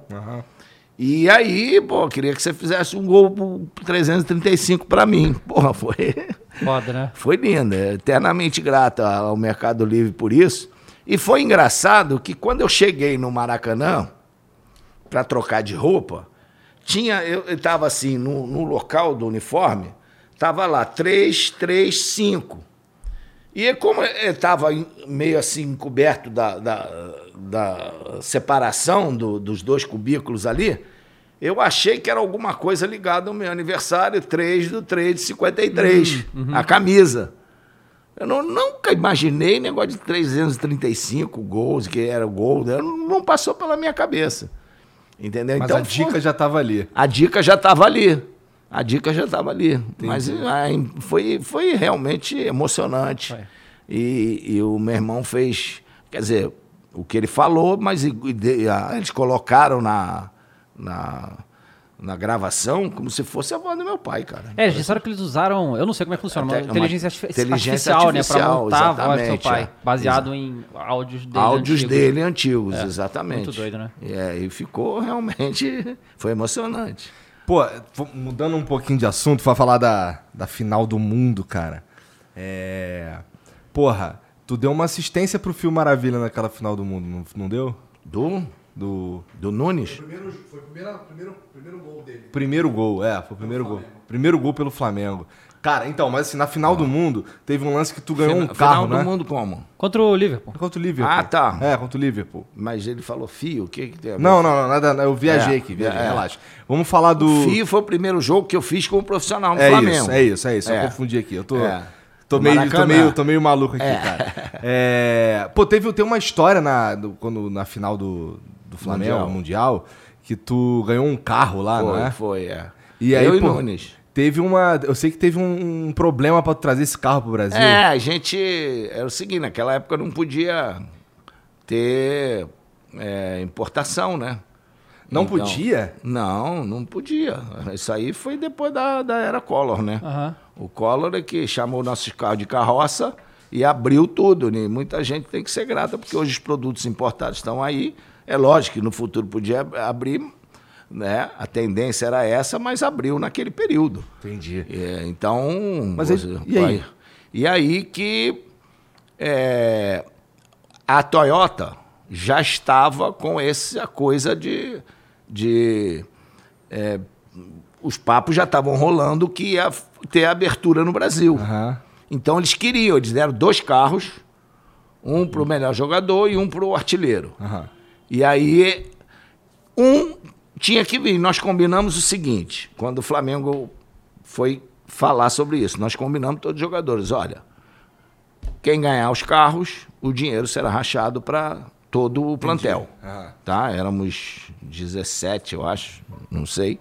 E aí, pô, queria que você fizesse um gol pro 335 para mim. (laughs) Porra, foi. Foda, né? Foi linda, é eternamente grata ao Mercado Livre por isso. E foi engraçado que quando eu cheguei no Maracanã para trocar de roupa, tinha eu estava assim no, no local do uniforme, tava lá 335. E como estava meio assim coberto da, da, da separação do- dos dois cubículos ali, eu achei que era alguma coisa ligada ao meu aniversário 3 do 3 de 53, a camisa. Eu não- nunca imaginei negócio de 335 gols, que era o gol, né? não, não passou pela minha cabeça. Entendeu? Mas então, a dica já tava ali. a dica já estava ali. A dica já estava ali. Mas ah, foi, foi realmente emocionante. Foi. E, e o meu irmão fez, quer dizer, o que ele falou, mas eles colocaram na, na, na gravação como se fosse a voz do meu pai, cara. É, eles disseram que eles usaram, eu não sei como é que funciona, uma inteligência, inteligência artificial, né? Pra artificial, montar a voz do seu exatamente, pai, é. baseado em áudios dele. Áudios antigos. dele antigos, exatamente. muito doido, né? É, e ficou realmente. (laughs) Foi emocionante. Pô, mudando um pouquinho de assunto, pra falar da, da final do mundo, cara. É. Porra, tu deu uma assistência pro Fio Maravilha naquela final do mundo, não, não deu? Do, Do. do Nunes? Primeiro, foi o primeiro, primeiro, primeiro gol dele. Primeiro gol, é, foi o primeiro gol. Primeiro gol pelo Flamengo. Cara, então, mas assim, na final do mundo, teve um lance que tu ganhou um Final- carro, final né? do mundo como? Contra o Liverpool. Contra o Liverpool. Ah, tá. É, contra o Liverpool. Mas ele falou fio, o que, que tem a ver? Não, não, não, nada, eu viajei É, aqui, viajei, é. relaxa. Vamos falar do... O fio foi o primeiro jogo que eu fiz como profissional no É Flamengo. isso, é isso, é isso. É. Eu confundi aqui. Eu tô, É. tô, meio, tô, meio, tô meio maluco aqui, É. cara. É, Pô, teve, tem uma história na, do- quando, na final do, do Flamengo, Mundial. mundial. que tu ganhou um carro lá, Foi, não é? foi, é. E aí, eu e pô, Nunes. Teve uma. Eu sei que teve um, um problema pra tu trazer esse carro pro Brasil. É, a gente. Era o seguinte, naquela época não podia ter é, importação, né? Não Então- podia? Não, não podia. Isso aí foi depois da, da era Collor, né? Aham. O Collor é que chamou nossos carros de carroça e abriu tudo. Né? Muita gente tem que ser grata, porque hoje os produtos importados estão aí. É lógico que no futuro podia abrir, né? A tendência era essa, mas abriu naquele período. Entendi. É, então. Mas você- e aí? E aí que é, a Toyota já estava com essa coisa de. de é, os papos já estavam rolando que ia ter abertura no Brasil. Aham. Então eles queriam, eles deram dois carros, um para o melhor jogador e um para o artilheiro. Aham. E aí, um tinha que vir. Nós combinamos o seguinte: quando o Flamengo foi falar sobre isso, nós combinamos todos os jogadores: olha, quem ganhar os carros, o dinheiro será rachado para todo o plantel. Aham. Tá? Éramos 17, eu acho, não sei.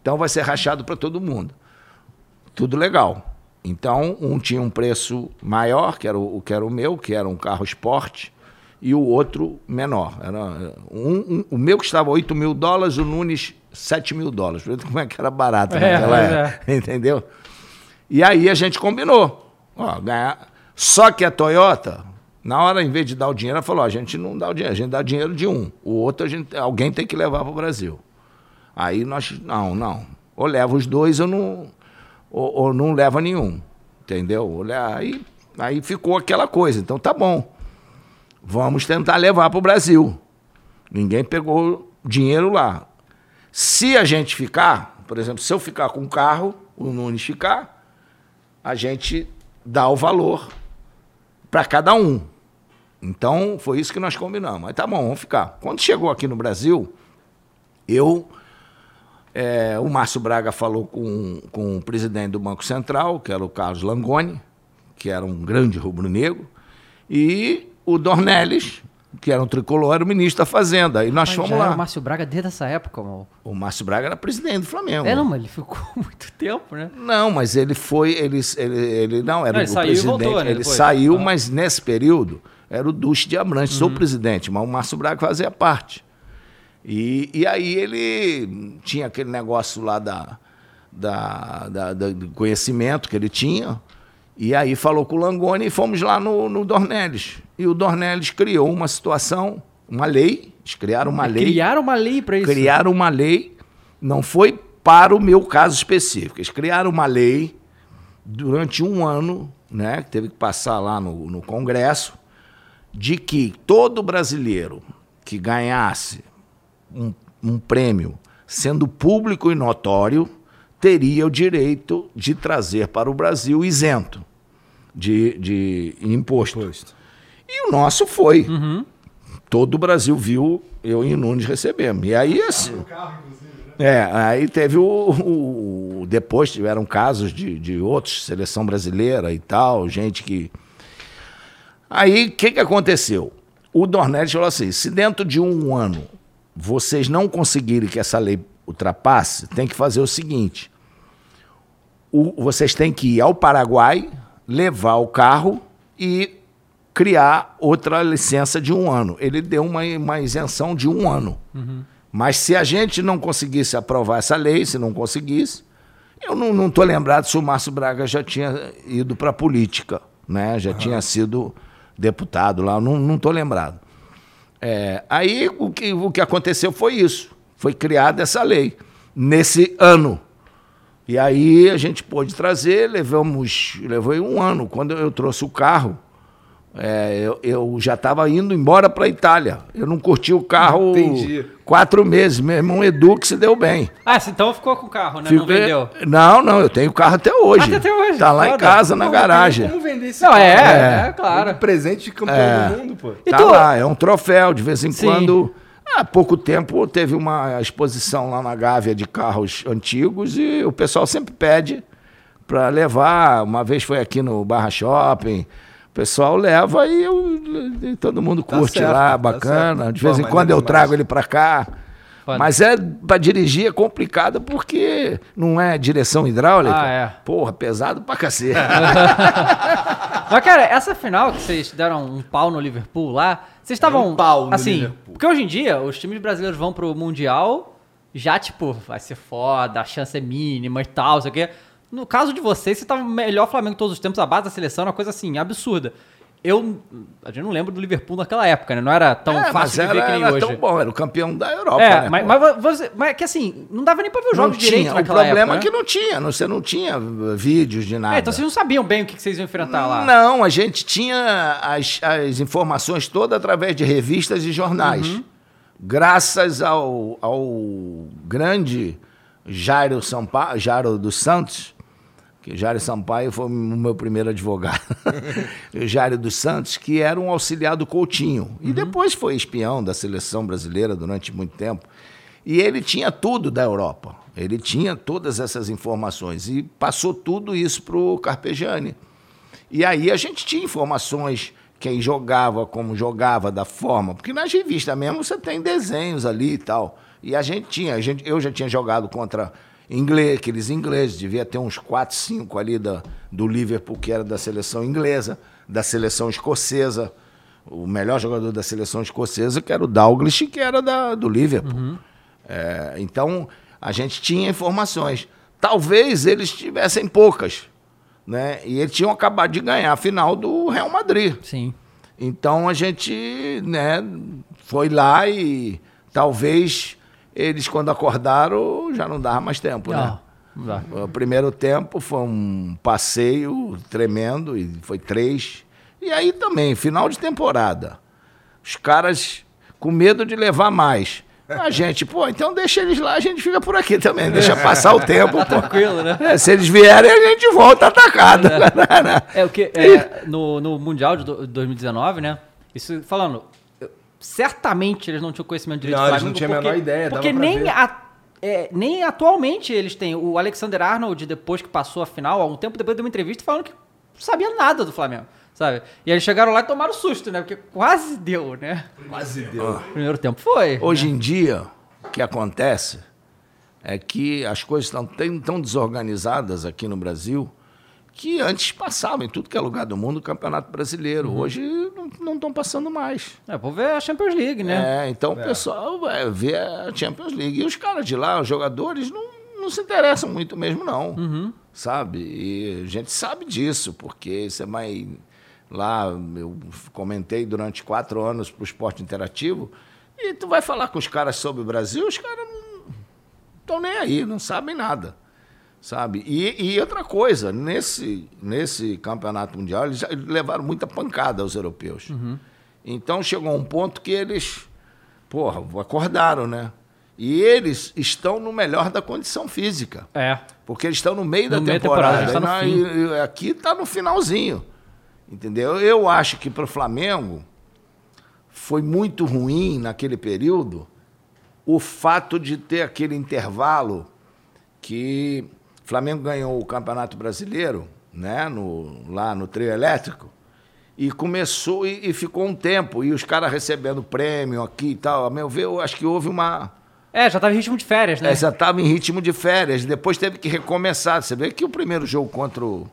Então vai ser rachado para todo mundo. Tudo legal. Então, um tinha um preço maior, que era o, que era o meu, que era um carro esporte, e o outro menor. Era um, um- o meu custava 8 mil dólares, o Nunes 7 mil dólares. Como é que era barato É, naquela época. (laughs) Entendeu? E aí a gente combinou. Ó, ganhar. Só que a Toyota, na hora, em vez de dar o dinheiro, ela falou: ó, a gente não dá o dinheiro, a gente dá o dinheiro de um. O outro, a gente, alguém tem que levar para o Brasil. Aí nós, não, não. Ou leva os dois ou não, ou, ou não leva nenhum. Entendeu? Aí, aí ficou aquela coisa. Então tá bom. Vamos tentar levar para o Brasil. Ninguém pegou dinheiro lá. Se a gente ficar, por exemplo, se eu ficar com o carro, o Nunes ficar, a gente dá o valor para cada um. Então, foi isso que nós combinamos. Mas tá bom, vamos ficar. Quando chegou aqui no Brasil, eu. é, o Márcio Braga falou com, com o presidente do Banco Central, que era o Carlos Langoni, que era um grande rubro-negro, e o Dornelles, que era um tricolor, era o ministro da Fazenda. E nós Mas fomos lá. era o Márcio Braga desde essa época, mano. O Márcio Braga era presidente do Flamengo. É, não, mas ele ficou (laughs) muito tempo, né? Não, mas ele foi, ele, ele, ele não era Não, ele o saiu e presidente. voltou, né, ele depois? saiu, Ah. mas nesse período era o Duque de Abrantes, sou presidente, mas o Márcio Braga fazia parte. E, e aí ele tinha aquele negócio lá da, da, da- da- do conhecimento que ele tinha, e aí falou com o Langoni e fomos lá no, no Dornelles. E o Dornelles criou uma situação, uma lei, eles criaram uma lei. Criaram uma lei pra isso. Criaram uma lei, não foi para o meu caso específico. Eles criaram uma lei durante um ano, né, que teve que passar lá no, no Congresso, de que todo brasileiro que ganhasse um, um prêmio sendo público e notório teria o direito de trazer para o Brasil isento de, de imposto. E o nosso foi. Todo o Brasil viu eu e o Nunes recebemos. E aí, assim, é, aí teve o, o- Depois tiveram casos de, de outros, seleção brasileira e tal, gente que. Aí, o que, que aconteceu? O Dornelles falou assim: se dentro de um ano vocês não conseguirem que essa lei ultrapasse, tem que fazer o seguinte: o- vocês têm que ir ao Paraguai, levar o carro e criar outra licença de um ano. Ele deu uma, uma isenção de um ano. Mas se a gente não conseguisse aprovar essa lei, se não conseguisse, eu não estou lembrado se o Márcio Braga já tinha ido para a política, né? já tinha sido deputado lá, não estou lembrado. É, aí o que, o que aconteceu foi isso, foi criada essa lei, nesse ano. E aí a gente pôde trazer, levamos, levei um ano. Quando eu trouxe o carro, é, eu, eu já estava indo embora para a Itália. Eu não curti o carro Entendi. quatro meses. Meu irmão Edu que se deu bem. Ah, então ficou com o carro, né? Não Fiquei- vendeu. Não, não, eu tenho o carro até hoje. Ah, até hoje, Tá lá em foda. casa, na Não, garagem. Como vender esse Não, carro? é, é, claro. Um presente de campeão É. do mundo, pô. E tá tu- lá, é um troféu. De vez em Sim. quando. Há pouco tempo teve uma exposição lá na Gávea de carros antigos e o pessoal sempre pede para levar. Uma vez foi aqui no Barra Shopping. O pessoal leva e, eu- e todo mundo Tá curte certo, lá, tá bacana. certo. De vez em quando é eu trago ele para cá. Foda. Mas é para dirigir é complicado porque não é direção hidráulica. Ah, é. Porra, pesado pra cacete. (laughs) (laughs) Mas, cara, essa final que vocês deram um pau no Liverpool lá, vocês estavam. um pau no assim. Porque hoje em dia, os times brasileiros vão pro Mundial, já, tipo, vai ser foda, a chance é mínima e tal, sei o quê. No caso de vocês, você tava o melhor Flamengo todos os tempos, a base da seleção era uma coisa assim, absurda. Eu. A gente não lembra do Liverpool naquela época, né? Não era tão É, fácil de ver era, que nem era hoje. tão bom, era o campeão da Europa. É, né, mas, mas, você, mas é que assim, não dava nem pra ver os não jogos direito tinha. O naquela problema época, é que né? não tinha, não- você não tinha uh, vídeos de nada. É, então vocês não sabiam bem o que que vocês iam enfrentar lá. Não, a gente tinha as, as informações todas através de revistas e jornais. Uhum. Graças ao, ao grande Jairo, Sampa, Jairo dos Santos, que Jairo Sampaio foi o meu primeiro advogado, (laughs) o Jairo dos Santos, que era um auxiliar do Coutinho. E depois foi espião da seleção brasileira durante muito tempo. E ele tinha tudo da Europa. Ele tinha todas essas informações. E passou tudo isso para o Carpegiani. E aí a gente tinha informações, quem jogava, como jogava, da forma. Porque nas revistas mesmo você tem desenhos ali e tal. E a gente tinha, a gente, eu já tinha jogado contra inglês, aqueles ingleses, devia ter uns 4, 5 ali da, do Liverpool, que era da seleção inglesa, da seleção escocesa. O melhor jogador da seleção escocesa, que era o Dalglish, que era da, do Liverpool. É, então, a gente tinha informações. Talvez eles tivessem poucas. Né? E eles tinham acabado de ganhar a final do Real Madrid. Sim. Então a gente né, foi lá e talvez eles, quando acordaram, já não dava mais tempo. Né? Não, não dá. O primeiro tempo foi um passeio tremendo, e foi três. E aí também, final de temporada. Os caras com medo de levar mais. A gente, pô, então deixa eles lá, a gente fica por aqui também, deixa passar o tempo, pô. Tranquilo, né? É, se eles vierem, a gente volta atacado. É (laughs) o que é, no, no Mundial de do- 2019, né? Isso falando, certamente eles não tinham conhecimento direito Não, do eles Flamengo, não tinham a menor ideia, Porque nem, a- é, nem atualmente eles têm. O Alexander Arnold, depois que passou a final, há um tempo depois deu uma entrevista falando que não sabia nada do Flamengo, sabe? E eles chegaram lá e tomaram susto, né? Porque quase deu, né? Quase deu. O primeiro tempo foi. Hoje em dia, o que acontece é que as coisas estão tão, tão desorganizadas aqui no Brasil que antes passavam em tudo que é lugar do mundo o Campeonato Brasileiro. Hoje não- estão passando mais. É, vou ver a Champions League, né? É, então o pessoal vai ver a Champions League. E os caras de lá, os jogadores, não, não se interessam muito mesmo, não. Sabe? E a gente sabe disso, porque você vai lá, eu comentei durante quatro anos para o esporte interativo, e tu vai falar com os caras sobre o Brasil, os caras não estão nem aí, não sabem nada. Sabe? E, e outra coisa, nesse, nesse campeonato mundial, eles levaram muita pancada aos europeus. Então chegou um ponto que eles, porra, acordaram, né? E eles estão no melhor da condição física. É. Porque eles estão no meio da No meio da temporada. temporada, está no E na- e- aqui está no finalzinho. Entendeu? Eu acho que para o Flamengo foi muito ruim naquele período o fato de ter aquele intervalo que Flamengo ganhou o Campeonato Brasileiro, né, no, lá no trio elétrico, e começou e, e ficou um tempo, e os caras recebendo prêmio aqui e tal. A meu ver, eu acho que houve uma. É, já tava em ritmo de férias, né? É, já estava em ritmo de férias, depois teve que recomeçar. Você vê que o primeiro jogo contra o,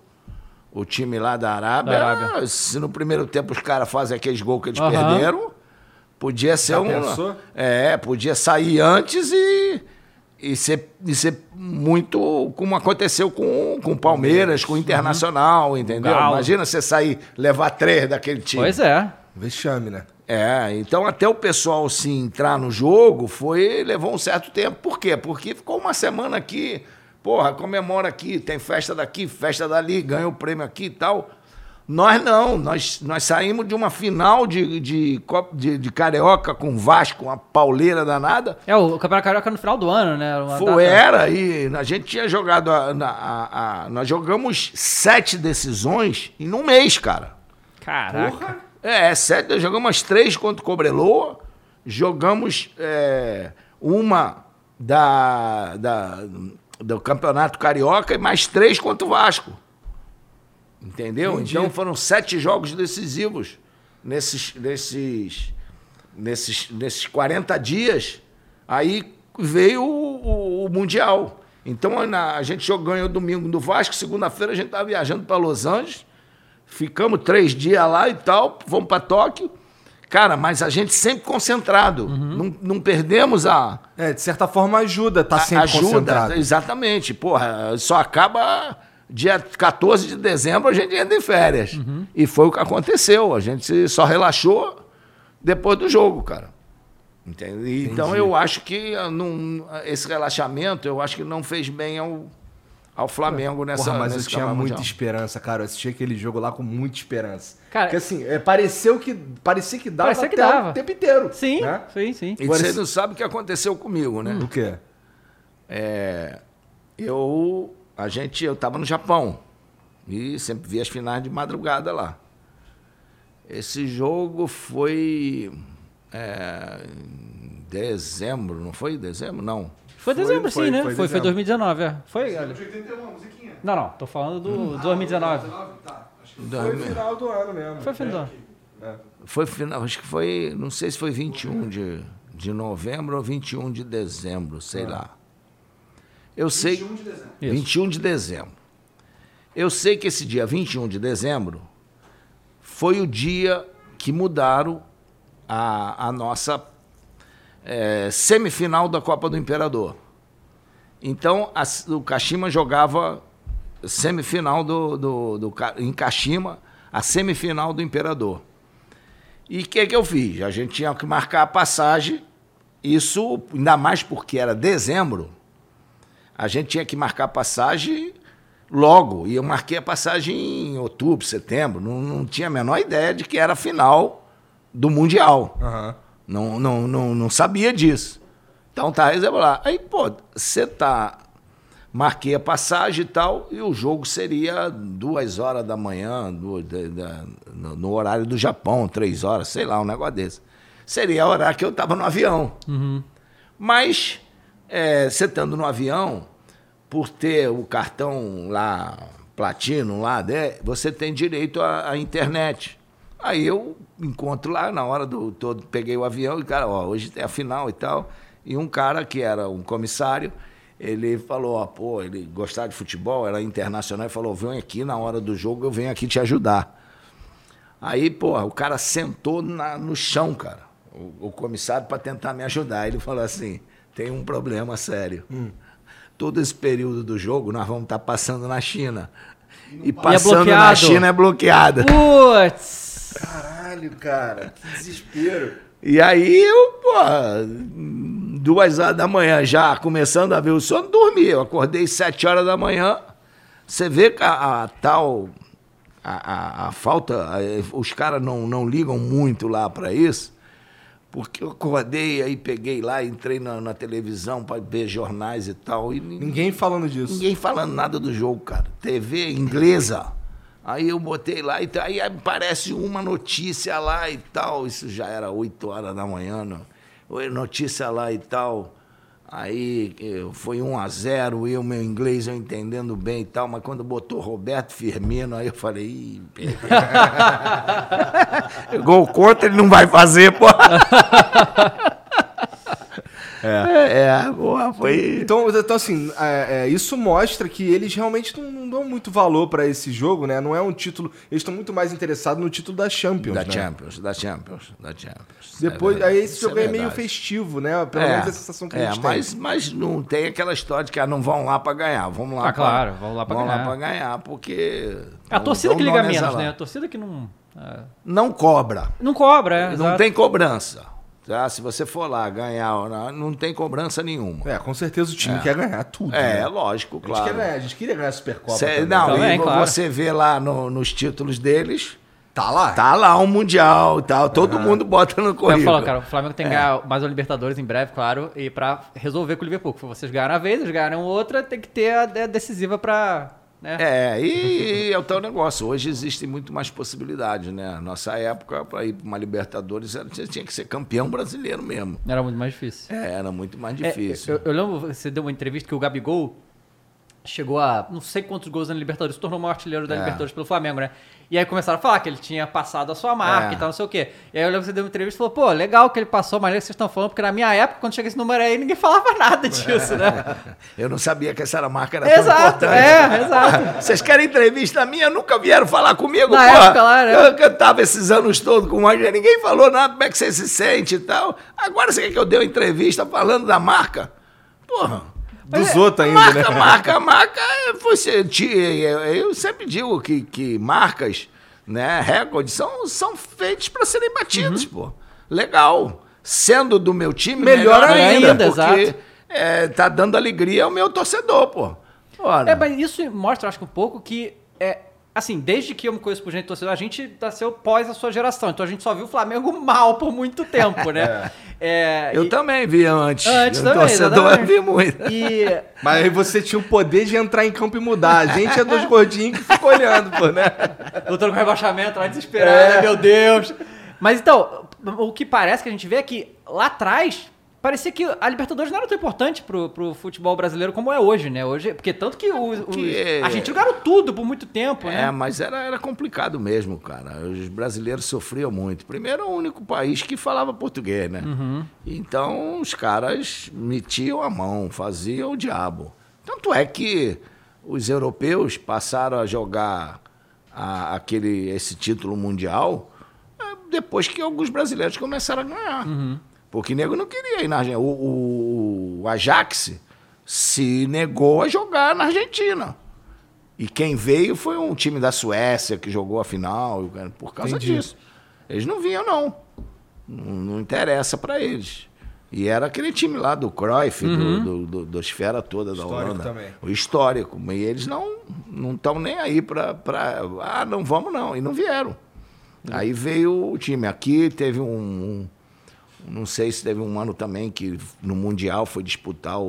o time lá da Arábia, Da Arábia. se no primeiro tempo os caras fazem aqueles gols que eles Aham. perderam, podia ser Já um. pensou? É, podia sair antes e, e, ser, e ser muito como aconteceu com, com o Palmeiras, com o Internacional, entendeu? Galo. Imagina você sair, levar três daquele time. Pois é. Vexame, né? É, então até o pessoal se entrar no jogo foi levou um certo tempo. Por quê? Porque ficou uma semana aqui, porra, comemora aqui, tem festa daqui, festa dali, ganha o prêmio aqui e tal. Nós não, nós, nós saímos de uma final de, de, de, de Carioca com Vasco, uma pauleira danada. É, o Campeonato Carioca no final do ano, né? Uma Foi, data- era, e a gente tinha jogado. A, a- a- nós jogamos sete decisões em um mês, cara. Caraca. É, sete, nós jogamos três contra o Cobreloa, jogamos é, uma da, da- do Campeonato Carioca e mais três contra o Vasco. Entendeu? Entendi. Então foram sete jogos decisivos nesses, nesses, nesses, nesses 40 dias. Aí veio o, o- o Mundial. Então na- a gente jogou ganhou domingo do Vasco, segunda-feira a gente estava viajando para Los Angeles. Ficamos três dias lá e tal, vamos para Tóquio. Cara, mas a gente sempre concentrado. Não, não perdemos a, É, de certa forma ajuda, tá sempre ajuda. concentrado. Exatamente. Porra, só acaba dia 14 de dezembro, a gente entra em férias. Uhum. E foi o que aconteceu. A gente só relaxou depois do jogo, cara. Entende? Então eu acho que ah, não- esse relaxamento, eu acho que não fez bem ao, ao Flamengo nessa Porra, mas eu tinha muita Mundial. esperança, cara. Eu assisti aquele jogo lá com muita esperança. Cara- Porque assim, é, pareceu que. Parecia que dava Parecia que até dava. o tempo inteiro. Sim, né? sim, sim. E Agora você não sabe o que aconteceu comigo, né? O quê? É, eu, a gente, eu estava no Japão e sempre vi as finais de madrugada lá. Esse jogo foi é, em dezembro, não foi dezembro? Não. Foi dezembro, foi- sim, né? foi Foi, foi, dezembro. 2019, é. Foi, olha. De 81, musiquinha. Não, não, tô falando do 2019. Tá. Foi final do ano mesmo. Foi fim do ano. Foi final, acho que foi, não sei se foi 21 de, de novembro ou 21 de dezembro, sei lá. Eu sei. 21 de dezembro. 21 de dezembro. Eu sei que esse dia 21 de dezembro foi o dia que mudaram a, a nossa eh, semifinal da Copa do Imperador. Então, a- o Kashima jogava semifinal do, do, do, em Kashima, a semifinal do Imperador. E o que, que eu fiz? A gente tinha que marcar a passagem, isso ainda mais porque era dezembro, a gente tinha que marcar a passagem logo. E eu marquei a passagem em outubro, setembro. Não, não tinha a menor ideia de que era a final do Mundial. Aham. Não, não, não, não sabia disso. Então tá reservado lá. Aí, pô, você tá. Marquei a passagem e tal, e o jogo seria duas horas da manhã, do- da- da- no, no horário do Japão, três horas, sei lá, um negócio desse. Seria o horário que eu tava no avião. Mas, é, você estando no avião, por ter o cartão lá, platino lá, né, você tem direito à, à internet. Aí eu encontro lá na hora do todo, peguei o avião e, cara, ó, hoje é a final e tal. E um cara que era um comissário, ele falou, ó, pô, ele gostava de futebol, era internacional, e falou, vem aqui na hora do jogo, eu venho aqui te ajudar. Aí, pô, o cara sentou na- no chão, cara, o, o comissário, para tentar me ajudar. Ele falou assim: tem um problema sério. Todo esse período do jogo nós vamos estar passando na China. E passando na bloqueado. China é bloqueada. Putz! Caralho, cara. Que desespero. E aí eu, pô, duas horas da manhã já começando a ver o sono, dormi. Eu acordei sete horas da manhã. Você vê que a, a tal. A, a- a falta. a- os caras não, não ligam muito lá para isso. Porque eu acordei, aí peguei lá, entrei na, na televisão para ver jornais e tal. E ninguém, falando disso. ninguém falando nada do jogo, cara. TV inglesa. Aí eu botei lá e aí aparece uma notícia lá e tal. Isso já era 8 horas da manhã, não. Notícia lá e tal. Aí eh, foi 1 a 0 eu, meu inglês, eu entendendo bem e tal, mas quando botou Roberto Firmino, aí eu falei, ih. (laughs) Gol contra ele não vai fazer, pô. (laughs) É, é, porra, foi. Então, então assim, é, é, isso mostra que eles realmente não, não dão muito valor pra esse jogo, né? Não é um título. Eles estão muito mais interessados no título da Champions. Da né? Champions, da Champions, da Champions. Depois, É aí esse isso jogo é, meio festivo, né? Pelo menos a sensação que a é, gente mas, tem. mas não tem aquela história de que ah, não vão lá pra ganhar. Vamos lá Ah, pra, claro, vão lá pra vão ganhar. lá pra ganhar, porque. A não- torcida que liga menos, exalar. né? A torcida que não. é, Não cobra. Não cobra, é. não exato. tem cobrança. Tá? Se você for lá ganhar, ou não, não tem cobrança nenhuma. É, com certeza o time quer ganhar tudo. É, né? lógico, A gente, claro. quer ganhar, a gente queria ganhar a Supercopa. Cê- não, Também, e claro. você vê lá no- nos títulos deles, Tá lá? tá lá um Mundial e tal. Todo mundo bota no Eu currículo. falo, cara, o Flamengo tem que ganhar mais uma Libertadores em breve, claro, e pra resolver com o Liverpool. Vocês ganharam uma vez, eles ganharam outra, tem que ter a, a decisiva pra. Né? É, e, e é o tal negócio. Hoje existem muito mais possibilidades, né? Nossa época, para ir para uma Libertadores, era- você tinha que ser campeão brasileiro mesmo. Era muito mais difícil. É, era muito mais É, difícil. eu, eu lembro, você deu uma entrevista que o Gabigol chegou a não sei quantos gols na Libertadores, se tornou o maior artilheiro da É. Libertadores pelo Flamengo, né? E aí começaram a falar que ele tinha passado a sua marca É. e tal, não sei o quê. E aí eu lembro que você deu uma entrevista e falou, pô, legal que ele passou, mas é que vocês estão falando, porque na minha época, quando chega esse número aí, ninguém falava nada (laughs) disso, né? (laughs) Eu não sabia que essa era marca era tão exato, importante. é, exato. (laughs) Vocês querem entrevista minha? Nunca vieram falar comigo, Na porra. época lá, né? Eu cantava esses anos todos com o Roger, ninguém falou nada, como é que você se sente e tal. Agora você quer que eu dê uma entrevista falando da marca? Porra. Dos outros ainda, marca, né? marca, marca. Você, ti- eu eu sempre digo que, que marcas, né, recordes, são, são feitos para serem batidos, Uhum. pô. Legal. Sendo do meu time, Melhor melhor, ainda, ainda, porque exato. é, tá dando alegria ao meu torcedor, pô. Ora, É, mas isso mostra, acho que um pouco que é. Assim, desde que eu me conheço por gente torcedor, a gente nasceu pós a sua geração. Então a gente só viu o Flamengo mal por muito tempo, né? (laughs) É, eu e- também vi antes. Antes também, torcedor exatamente. vi muito. E. (laughs) Mas aí você tinha o poder de entrar em campo e mudar. A gente é dois gordinhos que ficam olhando, pô, né? Lutando com rebaixamento lá desesperado, meu Deus. Mas então, o que parece que a gente vê é que lá atrás parecia que a Libertadores não era tão importante pro, pro futebol brasileiro como é hoje, né? Hoje, porque tanto que os, os Que- argentinos ganharam tudo por muito tempo, É, né? mas era, era complicado mesmo, cara. Os brasileiros sofriam muito. Primeiro, era o único país que falava português, né? Então, os caras metiam a mão, faziam o diabo. Tanto é que os europeus passaram a jogar a- aquele, esse título mundial eh, depois que alguns brasileiros começaram a ganhar. Porque nego não queria ir na Argentina. O, o- o Ajax se negou a jogar na Argentina. E quem veio foi um time da Suécia que jogou a final, e, por causa Entendi. disso. Eles não vinham, não. Não, não interessa pra eles. E era aquele time lá do Cruyff, do, do, do, do Esfera toda da Histórico Holanda. também. O histórico. E eles não não estão nem aí pra, pra. Ah, não vamos não. E não vieram. Aí veio o time. Aqui teve um, um- Não sei se teve um ano também que no Mundial foi disputar o,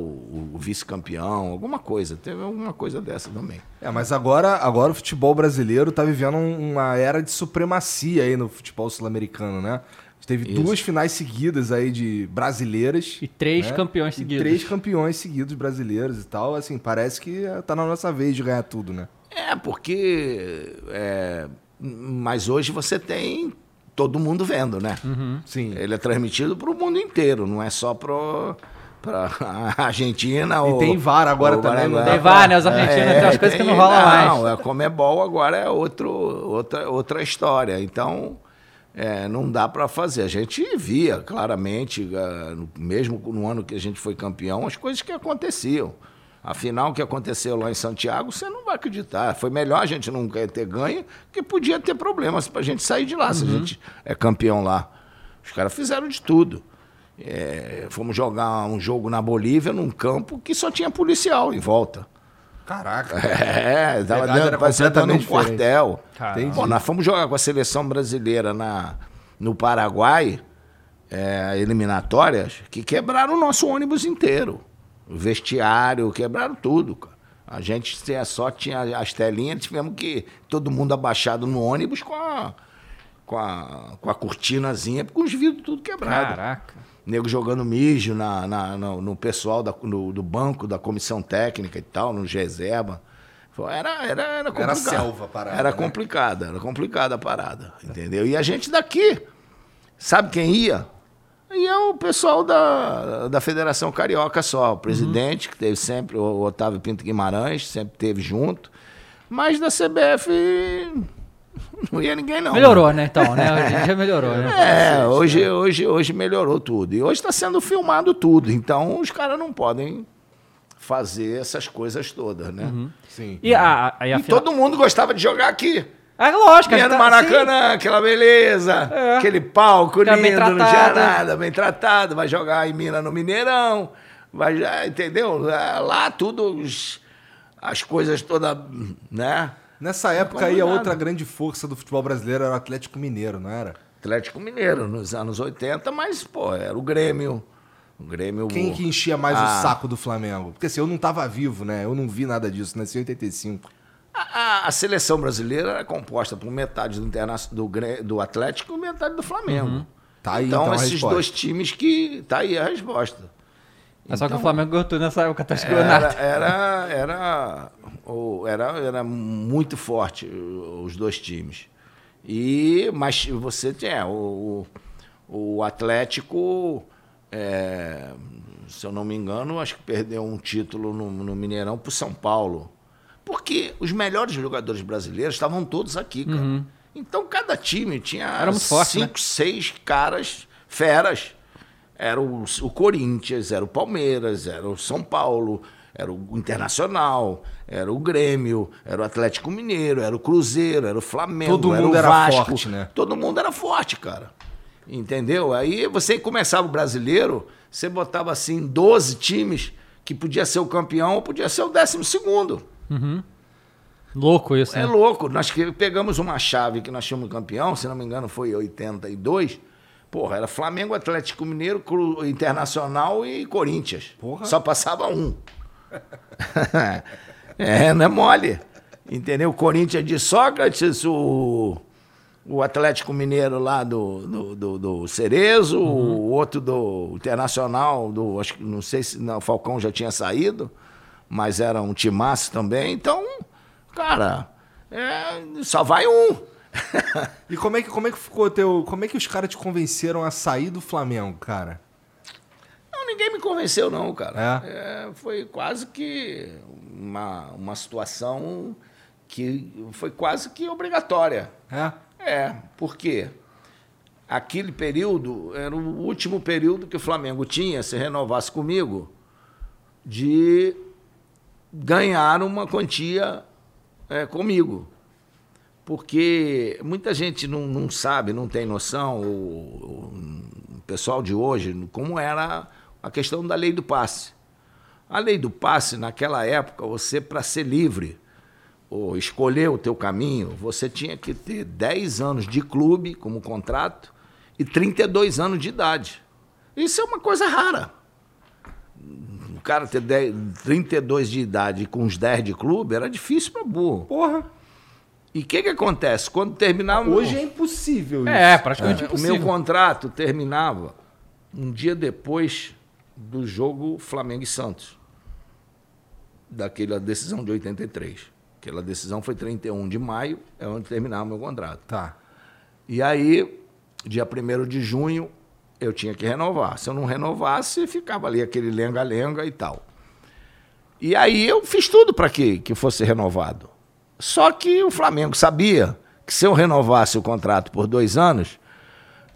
o vice-campeão, alguma coisa. Teve alguma coisa dessa também. É, mas agora, agora o futebol brasileiro tá vivendo um- uma era de supremacia aí no futebol sul-americano, né? Teve Isso. duas finais seguidas aí de brasileiras. E três né? campeões E seguidos. três campeões seguidos brasileiros e tal. Assim, parece que eh, tá na nossa vez de ganhar tudo, né? É, porque. é, mas hoje você tem todo mundo vendo, né? Sim. Ele é transmitido para o mundo inteiro, não é só para a (laughs) Argentina. E ou, tem VAR agora também. Tem VAR, né? Os argentinos tem umas coisas que não rolam mais. Não, é Comebol agora é outro, outra, outra história. Então, é, não dá para fazer. A gente via claramente, ah, no- mesmo no ano que a gente foi campeão, as coisas que aconteciam. Afinal, o que aconteceu lá em Santiago, você não vai acreditar. Foi melhor a gente não ter ganho, que podia ter problemas para a gente sair de lá, se a gente é campeão lá. Os caras fizeram de tudo. É, fomos jogar um jogo na Bolívia, num campo que só tinha policial em volta. Caraca. (laughs) É, tava Verdade, era dentro, parecia dando um diferente. quartel. Nós fomos jogar com a seleção brasileira na, no Paraguai, é, eliminatórias, que quebraram o nosso ônibus inteiro. Vestiário, quebraram tudo, cara. A gente só tinha as telinhas, tivemos que todo mundo abaixado no ônibus com a, com a, com a cortinazinha, com os vidros tudo quebrado. Caraca. Nego jogando mijo na, na- no, no pessoal da- no- do banco, da comissão técnica e tal, no reserva. Foi- Era, era, era complicado. selva a parada, Era né? complicada, era complicada a parada, entendeu? E a gente daqui, sabe quem ia? Ia o pessoal da, da Federação Carioca só, o presidente, que teve sempre, o Otávio Pinto Guimarães, sempre teve junto. Mas da CBF não ia ninguém, não. Melhorou, né? Então, né? Hoje em dia melhorou, né? É, hoje, hoje, hoje melhorou tudo. E hoje está sendo filmado tudo. Então os caras não podem fazer essas coisas todas, né? Sim. E a, a, e a E final- todo mundo gostava de jogar aqui. É lógico, a Vinha no tá- Maracanã, aquela beleza, É. aquele palco Fica lindo, bem não tinha nada, bem tratado. Vai jogar em Minas no Mineirão, vai, já, entendeu? É, Lá tudo, as coisas todas, né? Nessa época aí, a outra grande força do futebol brasileiro era o Atlético Mineiro, não era? Atlético Mineiro, nos anos 80, mas, pô, era o Grêmio. O Grêmio. Quem que enchia mais Ah. o saco do Flamengo? Porque assim, eu não tava vivo, né? Eu não vi nada disso, nasci em 85. A, a- seleção brasileira era composta por metade do, do, do Atlético e metade do Flamengo. Tá aí, então, então, esses dois times que. Tá aí a resposta. É só que o Então, Flamengo ganhou tudo nessa época, tá Era, era, era, era, era muito forte os dois times. E, mas você tinha o, o, o Atlético, é, se eu não me engano, acho que perdeu um título no, no Mineirão para o São Paulo. Porque os melhores jogadores brasileiros estavam todos aqui, cara. Então cada time tinha Uhum. Era forte, cinco, seis caras feras. Era o, o Corinthians, era o Palmeiras, era o São Paulo, era o Internacional, era o Grêmio, era o Atlético Mineiro, era o Cruzeiro, era o Flamengo, Todo era mundo o era Vasco. forte, né? Todo mundo era forte, cara. Entendeu? Aí você começava o brasileiro, você botava assim 12 times que podia ser o campeão ou podia ser o décimo segundo. Louco isso, É né? louco. Nós que pegamos uma chave que nós tínhamos campeão, se não me engano, foi em 82. Porra, era Flamengo, Atlético Mineiro, Cru- Internacional e Corinthians. Porra. Só passava um. (laughs) é, não é mole. Entendeu? O Corinthians de Sócrates, o, o Atlético Mineiro lá do, do, do, do Cerezo, o outro do Internacional, do, acho que não sei se não, o Falcão já tinha saído, mas era um timaço também. Então, cara, é, só vai um. E como é que, como é que ficou teu. Como é que os caras te convenceram a sair do Flamengo, cara? Não, ninguém me convenceu, não, cara. É? É, foi quase que uma, uma situação que foi quase que obrigatória. É? É, porque aquele período era o último período que o Flamengo tinha, se renovasse comigo, de ganhar uma quantia é, comigo. Porque muita gente não, não sabe, não tem noção, o, o pessoal de hoje, como era a questão da lei do passe. A lei do passe, naquela época, você, para ser livre, ou escolher o teu caminho, você tinha que ter 10 anos de clube como contrato e 32 anos de idade. Isso é uma coisa rara. O cara ter 10, 32 de idade com uns 10 de clube era difícil para burro. Porra. E o que, que acontece? Quando terminava. Hoje é impossível isso. É, praticamente o impossível. meu contrato terminava um dia depois do jogo Flamengo e Santos. Daquela decisão de 83. Aquela decisão foi 31 de maio, é onde terminava o meu contrato. Tá. E aí, dia 1 de junho, eu tinha que renovar. Se eu não renovasse, ficava ali aquele lenga-lenga e tal. E aí eu fiz tudo para que, que fosse renovado. Só que o Flamengo sabia que se eu renovasse o contrato por dois anos,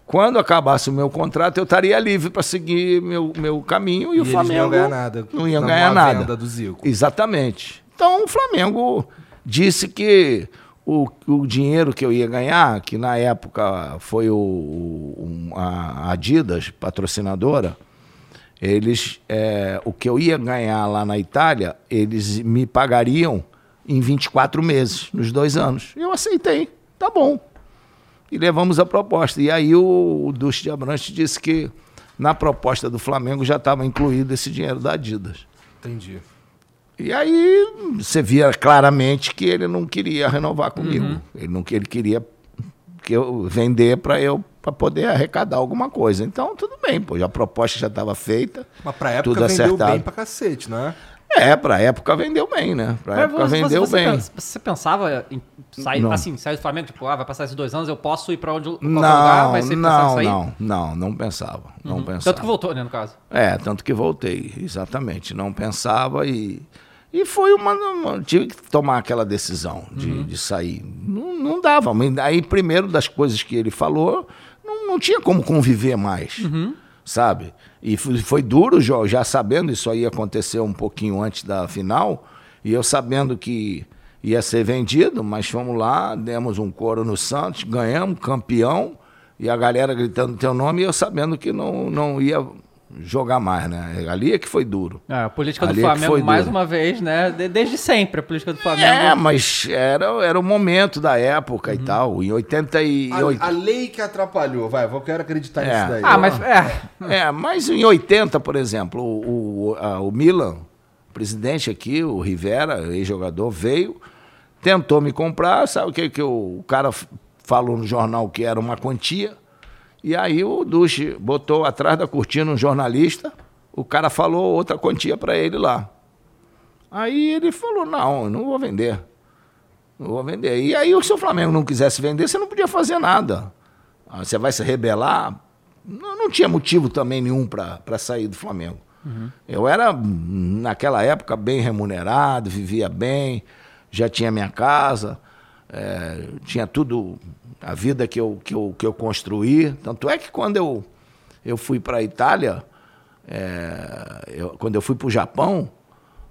quando acabasse o meu contrato, eu estaria livre para seguir meu, meu caminho e, E o Flamengo não iam ganhar nada Não na- ganhar nada. venda do Zico. Exatamente. Então o Flamengo disse que o, o dinheiro que eu ia ganhar, que na época foi o, a Adidas, patrocinadora, eles é, o que eu ia ganhar lá na Itália, eles me pagariam em 24 meses, nos dois anos. Eu aceitei, tá bom. E levamos a proposta. E aí o, o de Abrantes disse que na proposta do Flamengo já estava incluído esse dinheiro da Adidas. Entendi. E aí você via claramente que ele não queria renovar comigo. Ele não que- ele queria que eu vender para eu para poder arrecadar alguma coisa. Então tudo bem, pô, já a proposta já estava feita. Mas pra época tudo vendeu acertado. bem pra cacete, não é? É, para época vendeu bem, né? Para Mas época você, vendeu você, bem. você pensava em sair, Não. assim, sair do Flamengo, tipo, ah, vai passar esses dois anos, eu posso ir pra onde qualquer lugar, Não, mas você pensava em não, sair? não, não, não pensava, não pensava. Tanto que voltou, né, no caso. É, tanto que voltei, exatamente. Não pensava e. E foi uma. uma- tive que tomar aquela decisão de, de sair. Não, não dava. Aí, primeiro das coisas que ele falou, não, não tinha como conviver mais. Sabe? E foi, foi duro, já, já sabendo, isso aí aconteceu um pouquinho antes da final, e eu sabendo que ia ser vendido, mas fomos lá, demos um coro no Santos, ganhamos, campeão, e a galera gritando teu nome, e eu sabendo que não, não ia jogar mais, né? Ali é que foi duro. É, a política Ali do é Flamengo, foi mais duro. uma vez, né, de- desde sempre, a política do Flamengo. É, mas era, era o momento da época Uhum. e tal. Em 88. A, a lei que atrapalhou, vai, eu quero acreditar É. nisso daí. Ah, mas, é, É, mas em 80, por exemplo, o, o, a- o Milan, o presidente aqui, o Rivera, ex-jogador, veio, tentou me comprar, sabe o que, que o, o cara falou no jornal que era uma quantia, e aí o Duche botou atrás da cortina um jornalista, o cara falou outra quantia para ele lá. Aí ele falou, não, eu não vou vender. Não vou vender. E aí, se o Flamengo não quisesse vender, você não podia fazer nada. Ah, Você vai se rebelar? Não, não tinha motivo também nenhum para sair do Flamengo. Eu era, naquela época, bem remunerado, vivia bem, já tinha minha casa, eh, tinha tudo, a vida que eu, que, eu, que eu construí. Tanto é que quando eu, eu fui para a Itália, eh, eu- quando eu fui para o Japão,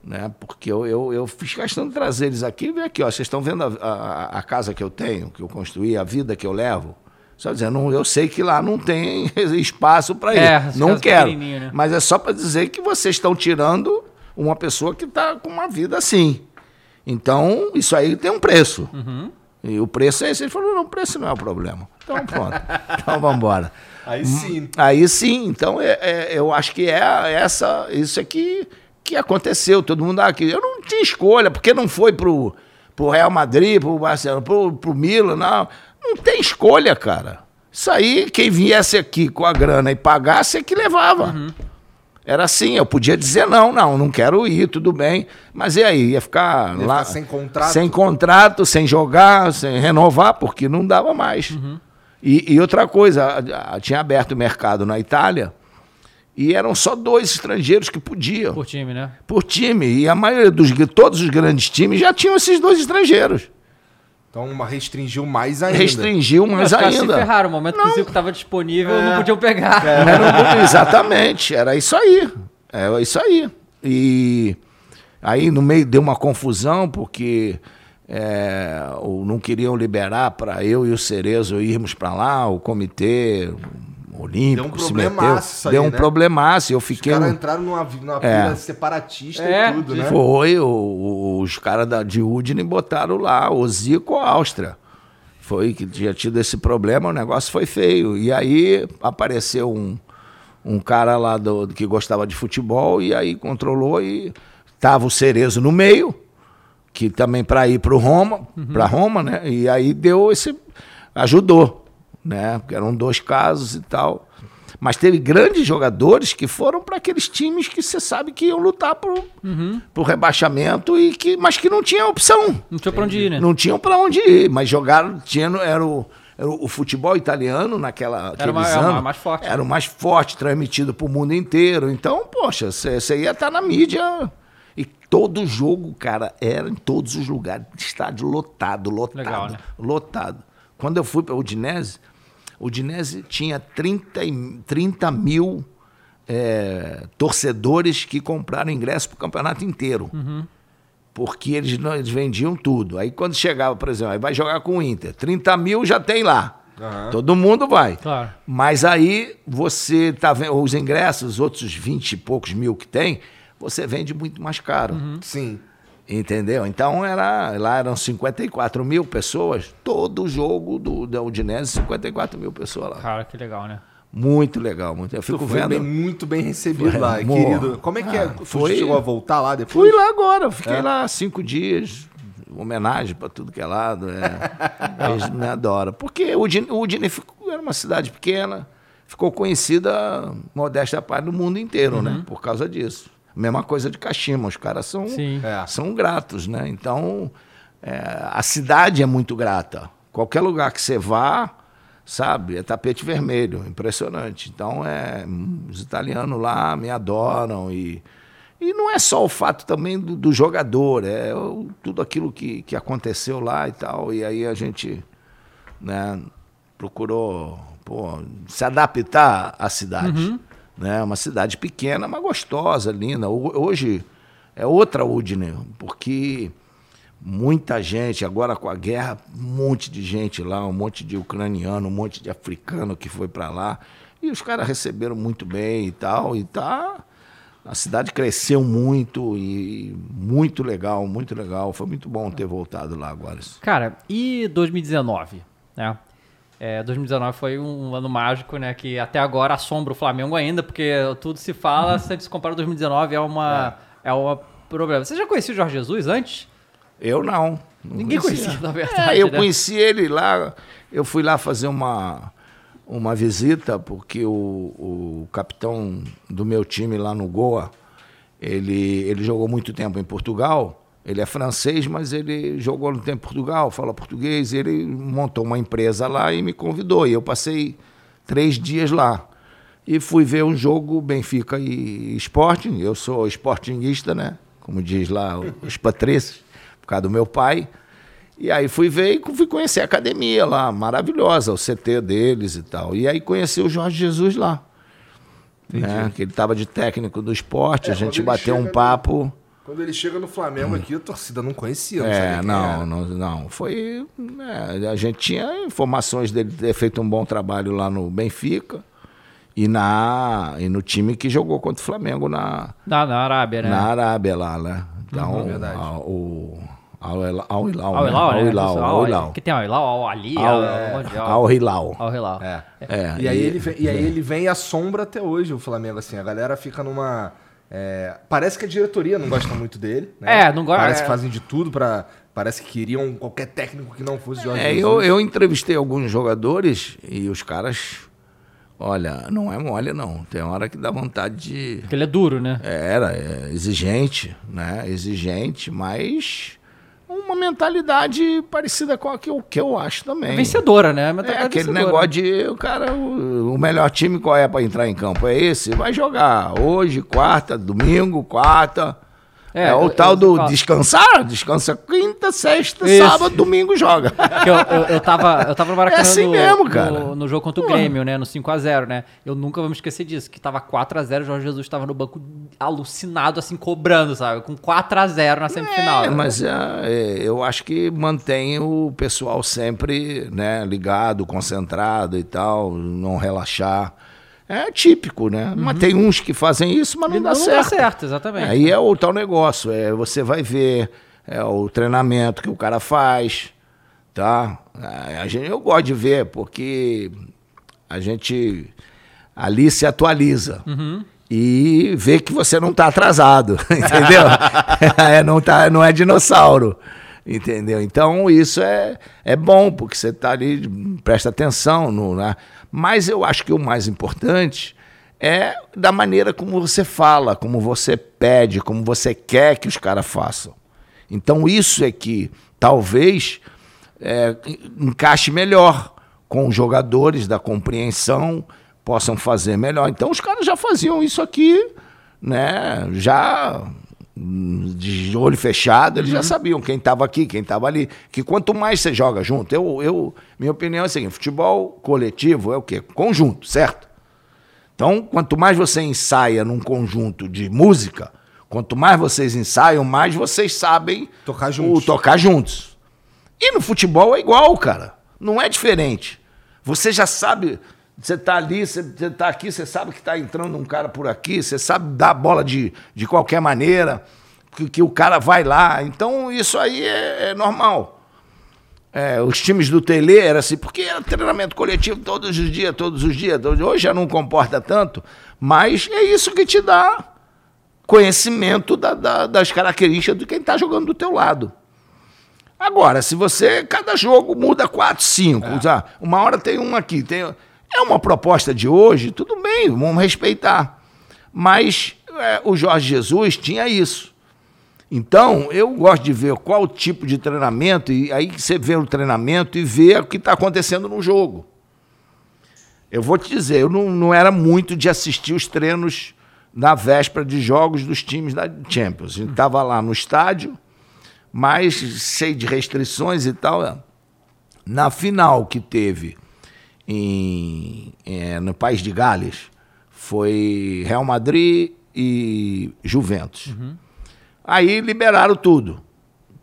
né? Porque eu, eu, eu fiz questão de trazer eles aqui. Vem aqui, ó, vocês estão vendo a, a, a casa que eu tenho, que eu construí, a vida que eu levo. Só dizendo, eu sei que lá não tem (laughs) espaço para ir. É, não quero. né? Mas é só para dizer que vocês estão tirando uma pessoa que está com uma vida assim. Então, isso aí tem um preço. Uhum. E o preço é esse. Ele falou, não, o preço não é o problema. Então, pronto. (laughs) então, vamos embora. Aí sim. Aí sim, então é, é- eu acho que é essa, isso aqui que aconteceu. Todo mundo aqui. Eu não tinha escolha, porque não foi pro, pro Real Madrid, pro Barcelona, pro, pro Milan, não. Não tem escolha, cara. Isso aí, quem viesse aqui com a grana e pagasse é que levava. Era assim, eu podia dizer não, não, não quero ir, tudo bem. Mas e aí? Ia ficar Ia lá. ficar sem contrato? Sem contrato, sem jogar, sem renovar, porque não dava mais. E, e outra coisa, tinha aberto o mercado na Itália e eram só dois estrangeiros que podiam Por time, né? por time. E a maioria dos todos os grandes times já tinham esses dois estrangeiros. Então uma restringiu mais ainda. Restringiu mais Os caras se ainda. ferraram. O momento que o Zico tava disponível, não podiam pegar. (laughs) Era um- exatamente, era isso aí. Era isso aí. E aí no meio deu uma confusão, porque é, não queriam liberar para eu e o Cerezo irmos para lá, o comitê olímpico Deu um se meteu. problemaço Deu um né? problemaço, eu Os fiquei... caras um- entraram numa, numa É. separatista É, e tudo, né? Foi, o- o- os caras da- de Udine botaram lá, o Zico Áustria. Foi que tinha tido esse problema, o negócio foi feio. E aí apareceu um, um cara lá do, que gostava de futebol e aí controlou e tava o Cerezo no meio, que também para ir para Roma, para Roma, né? E aí deu esse ajudou, né? Porque eram dois casos e tal. Mas teve grandes jogadores que foram para aqueles times que você sabe que iam lutar por, pro rebaixamento e que mas que não tinha opção. Não tinha pra onde ir, né? Não tinham para onde ir, mas jogaram, tinha, era, o, era o futebol italiano naquela Era o mais- forte. Era o mais forte, transmitido para o mundo inteiro. Então, poxa, você ia estar na mídia. E todo jogo, cara, era em todos os lugares. Estádio lotado, lotado, Legal, né? lotado. Quando eu fui para o Udinese, o Udinese tinha 30, e- 30 mil é, torcedores que compraram ingresso para o campeonato inteiro porque eles, não- eles vendiam tudo. Aí quando chegava, por exemplo, aí vai jogar com o Inter, 30 mil já tem lá. Todo mundo vai. Claro. Mas aí você tá vendo os ingressos, os outros 20 e poucos mil que tem, você vende muito mais caro. Sim. Entendeu? Então era, lá eram 54 mil pessoas, todo jogo do, da Udinese, 54 mil pessoas lá. Cara, que legal, né? Muito legal, muito. Eu Tu fico foi vendo. bem, muito bem recebido Foi, lá, amor. querido. Como é que é? Ah, Tu foi- chegou a voltar lá depois? Fui lá agora, fiquei É? lá cinco dias, homenagem para tudo que é lado. É. (laughs) Eles me adoram. Porque o Udine, o Udine ficou- era uma cidade pequena, ficou conhecida, modesta parte, no mundo inteiro, né? Por causa disso. Mesma coisa de Kashima, os caras são, Sim. É. são gratos, né? Então, é, a cidade é muito grata. Qualquer lugar que você vá, sabe, é tapete vermelho, impressionante. Então, é, os italianos lá me adoram e, e não é só o fato também do, do jogador, é tudo aquilo que, que aconteceu lá e tal. E aí a gente né, procurou pô, se adaptar à cidade. Né? Uma cidade pequena, mas gostosa, linda. Ho- Hoje é outra Udine, porque muita gente, agora com a guerra, um monte de gente lá, um monte de ucraniano, um monte de africano que foi para lá. E os caras receberam muito bem e tal. E tá. A cidade cresceu muito e muito legal, muito legal. Foi muito bom ter voltado lá agora. Cara, e 2019, né? É, 2019 foi um ano mágico, né? Que até agora assombra o Flamengo ainda, porque tudo se fala, se a gente se compara com 2019, é uma, é. uma problema. Você já conhecia o Jorge Jesus antes? Eu não. não Ninguém conhecia, na verdade, É, eu né? conheci ele lá. Eu fui lá fazer uma, uma visita, porque o, o capitão do meu time lá no Goa, ele, ele jogou muito tempo em Portugal. Ele é francês, mas ele jogou no tempo em Portugal, fala português. Ele montou uma empresa lá e me convidou. E eu passei três dias lá. E fui ver um jogo Benfica e Sporting. Eu sou sportinguista, né? Como diz lá os patrícios, por causa do meu pai. E aí fui ver e fui conhecer a academia lá, maravilhosa, o CT deles e tal. E aí conheci o Jorge Jesus lá. Né? Que ele estava de técnico do esporte, É, a gente bateu um no- papo. Quando ele chega no Flamengo aqui, a torcida não conhecia, não É, não, não, não. Foi. é, a gente tinha informações dele ter feito um bom trabalho lá no Benfica e, na, e no time que jogou contra o Flamengo na, Na, na Arábia, né? na Arábia lá, né? Então, Uhum, verdade. a- o Al Hilal, Al Hilal, Al né? Hilal, né? Al Hilal, Al- Al Hilal. Que tem Al Hilal, Al Ali, Al- Al, é. Al Hilal. Al Hilal. É. É, E aí, ele vem, e aí ele vem e assombra até hoje o Flamengo, assim. A galera fica numa. É, parece que a diretoria não gosta muito dele. né? É, não gosta- Parece é. que fazem de tudo pra. Parece que queriam qualquer técnico que não fosse Jorge É, Jesus. eu, eu entrevistei alguns jogadores e os caras. Olha, não é mole, não. Tem hora que dá vontade de. Porque ele é duro, né? Era, é, exigente, né? Exigente, mas uma mentalidade parecida com a que eu, que eu acho também. Vencedora, né? É aquele vencedora. negócio de o cara, o, o melhor time qual é pra entrar em campo? É esse? Vai jogar hoje, quarta, domingo, quarta. É, o eu- tal eu do descansar, descansa quinta, sexta, Isso. sábado, domingo joga. (laughs) Eu, eu, eu tava, eu tava no Maracanã É assim no, mesmo, cara. no, no jogo contra o Grêmio, né? No 5x0, né? Eu nunca vou me esquecer disso. Que tava 4x0, o Jorge Jesus tava no banco alucinado, assim, cobrando, sabe? Com 4x0 na semifinal. É, né? mas é, é, eu acho que mantém o pessoal sempre né, ligado, concentrado e tal, não relaxar. É típico, né? Mas tem uns que fazem isso, mas não, Uhum. Não dá dá certo. certo, exatamente. Aí é o tal negócio, é, você vai ver é, o treinamento que o cara faz, tá? A, a gente, eu gosto de ver, porque a gente ali se atualiza. E vê que você não está atrasado, (laughs) entendeu? (laughs) É, não, tá, não é dinossauro, entendeu? Então isso é, é bom, porque você está ali, presta atenção. No, né? Mas eu acho que o mais importante é da maneira como você fala, como você pede, como você quer que os caras façam. Então isso é que talvez é, encaixe melhor com os jogadores da compreensão, possam fazer melhor. Então os caras já faziam isso aqui, né? Já de olho fechado, eles já sabiam quem estava aqui, quem estava ali. Que quanto mais você joga junto, eu, eu, minha opinião é a seguinte: futebol coletivo é o quê? Conjunto, certo? Então, quanto mais você ensaia num conjunto de música, quanto mais vocês ensaiam, mais vocês sabem Tocar o juntos. tocar juntos. E no futebol é igual, cara. Não é diferente. Você já sabe, você tá ali, você, você tá aqui, você sabe que tá entrando um cara por aqui, você sabe dar a bola de, de qualquer maneira, que, que o cara vai lá. Então, isso aí é, é normal. É, os times do Tele era assim, porque era treinamento coletivo todos os dias, todos os dias. Hoje já não comporta tanto, mas é isso que te dá conhecimento da- da- das características de quem está jogando do teu lado. Agora, se você, cada jogo muda quatro, cinco, já, uma hora tem um aqui, tem, é uma proposta de hoje, tudo bem, vamos respeitar. Mas é, o Jorge Jesus tinha isso. Então, eu gosto de ver qual tipo de treinamento, e aí você vê o treinamento e vê o que está acontecendo no jogo. Eu vou te dizer, eu não, não era muito de assistir os treinos na véspera de jogos dos times da Champions. A gente estava lá no estádio, mas cheio de restrições e tal. Na final que teve em, eh, no País de Gales, foi Real Madrid e Juventus. Aí liberaram tudo,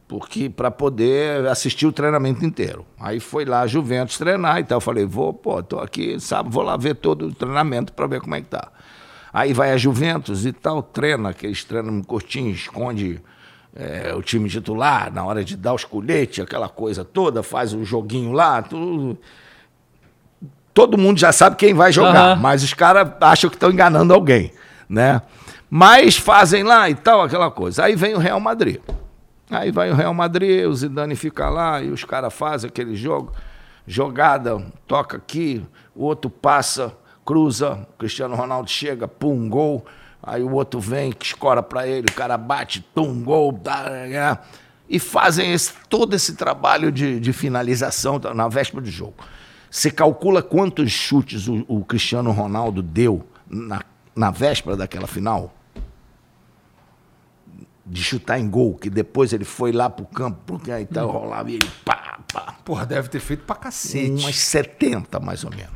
porque para poder assistir o treinamento inteiro. Aí foi lá a Juventus treinar e tal. Eu falei, vou, pô, tô aqui, sabe, vou lá ver todo o treinamento para ver como é que tá. Aí vai a Juventus e tal, treina, aqueles treinam curtinhos, esconde é, o time titular na hora de dar os colhetes, aquela coisa toda, faz o joguinho lá, tudo. Todo mundo já sabe quem vai jogar, Aham. mas os caras acham que estão enganando alguém, né? Mas fazem lá e tal, aquela coisa. Aí vem o Real Madrid. Aí vai o Real Madrid, o Zidane fica lá e os caras fazem aquele jogo, jogada, toca aqui, o outro passa, cruza, o Cristiano Ronaldo chega, pum, gol. Aí o outro vem, que escora pra ele, o cara bate, tum, gol, dá, e fazem esse- todo esse trabalho de, de finalização tá, na véspera do jogo. Você calcula quantos chutes o, o Cristiano Ronaldo deu na, na véspera daquela final? De chutar em gol, que depois ele foi lá pro campo, porque aí tá, rolava e ele pá, pá. Porra, deve ter feito pra cacete. Umas 70, mais ou menos.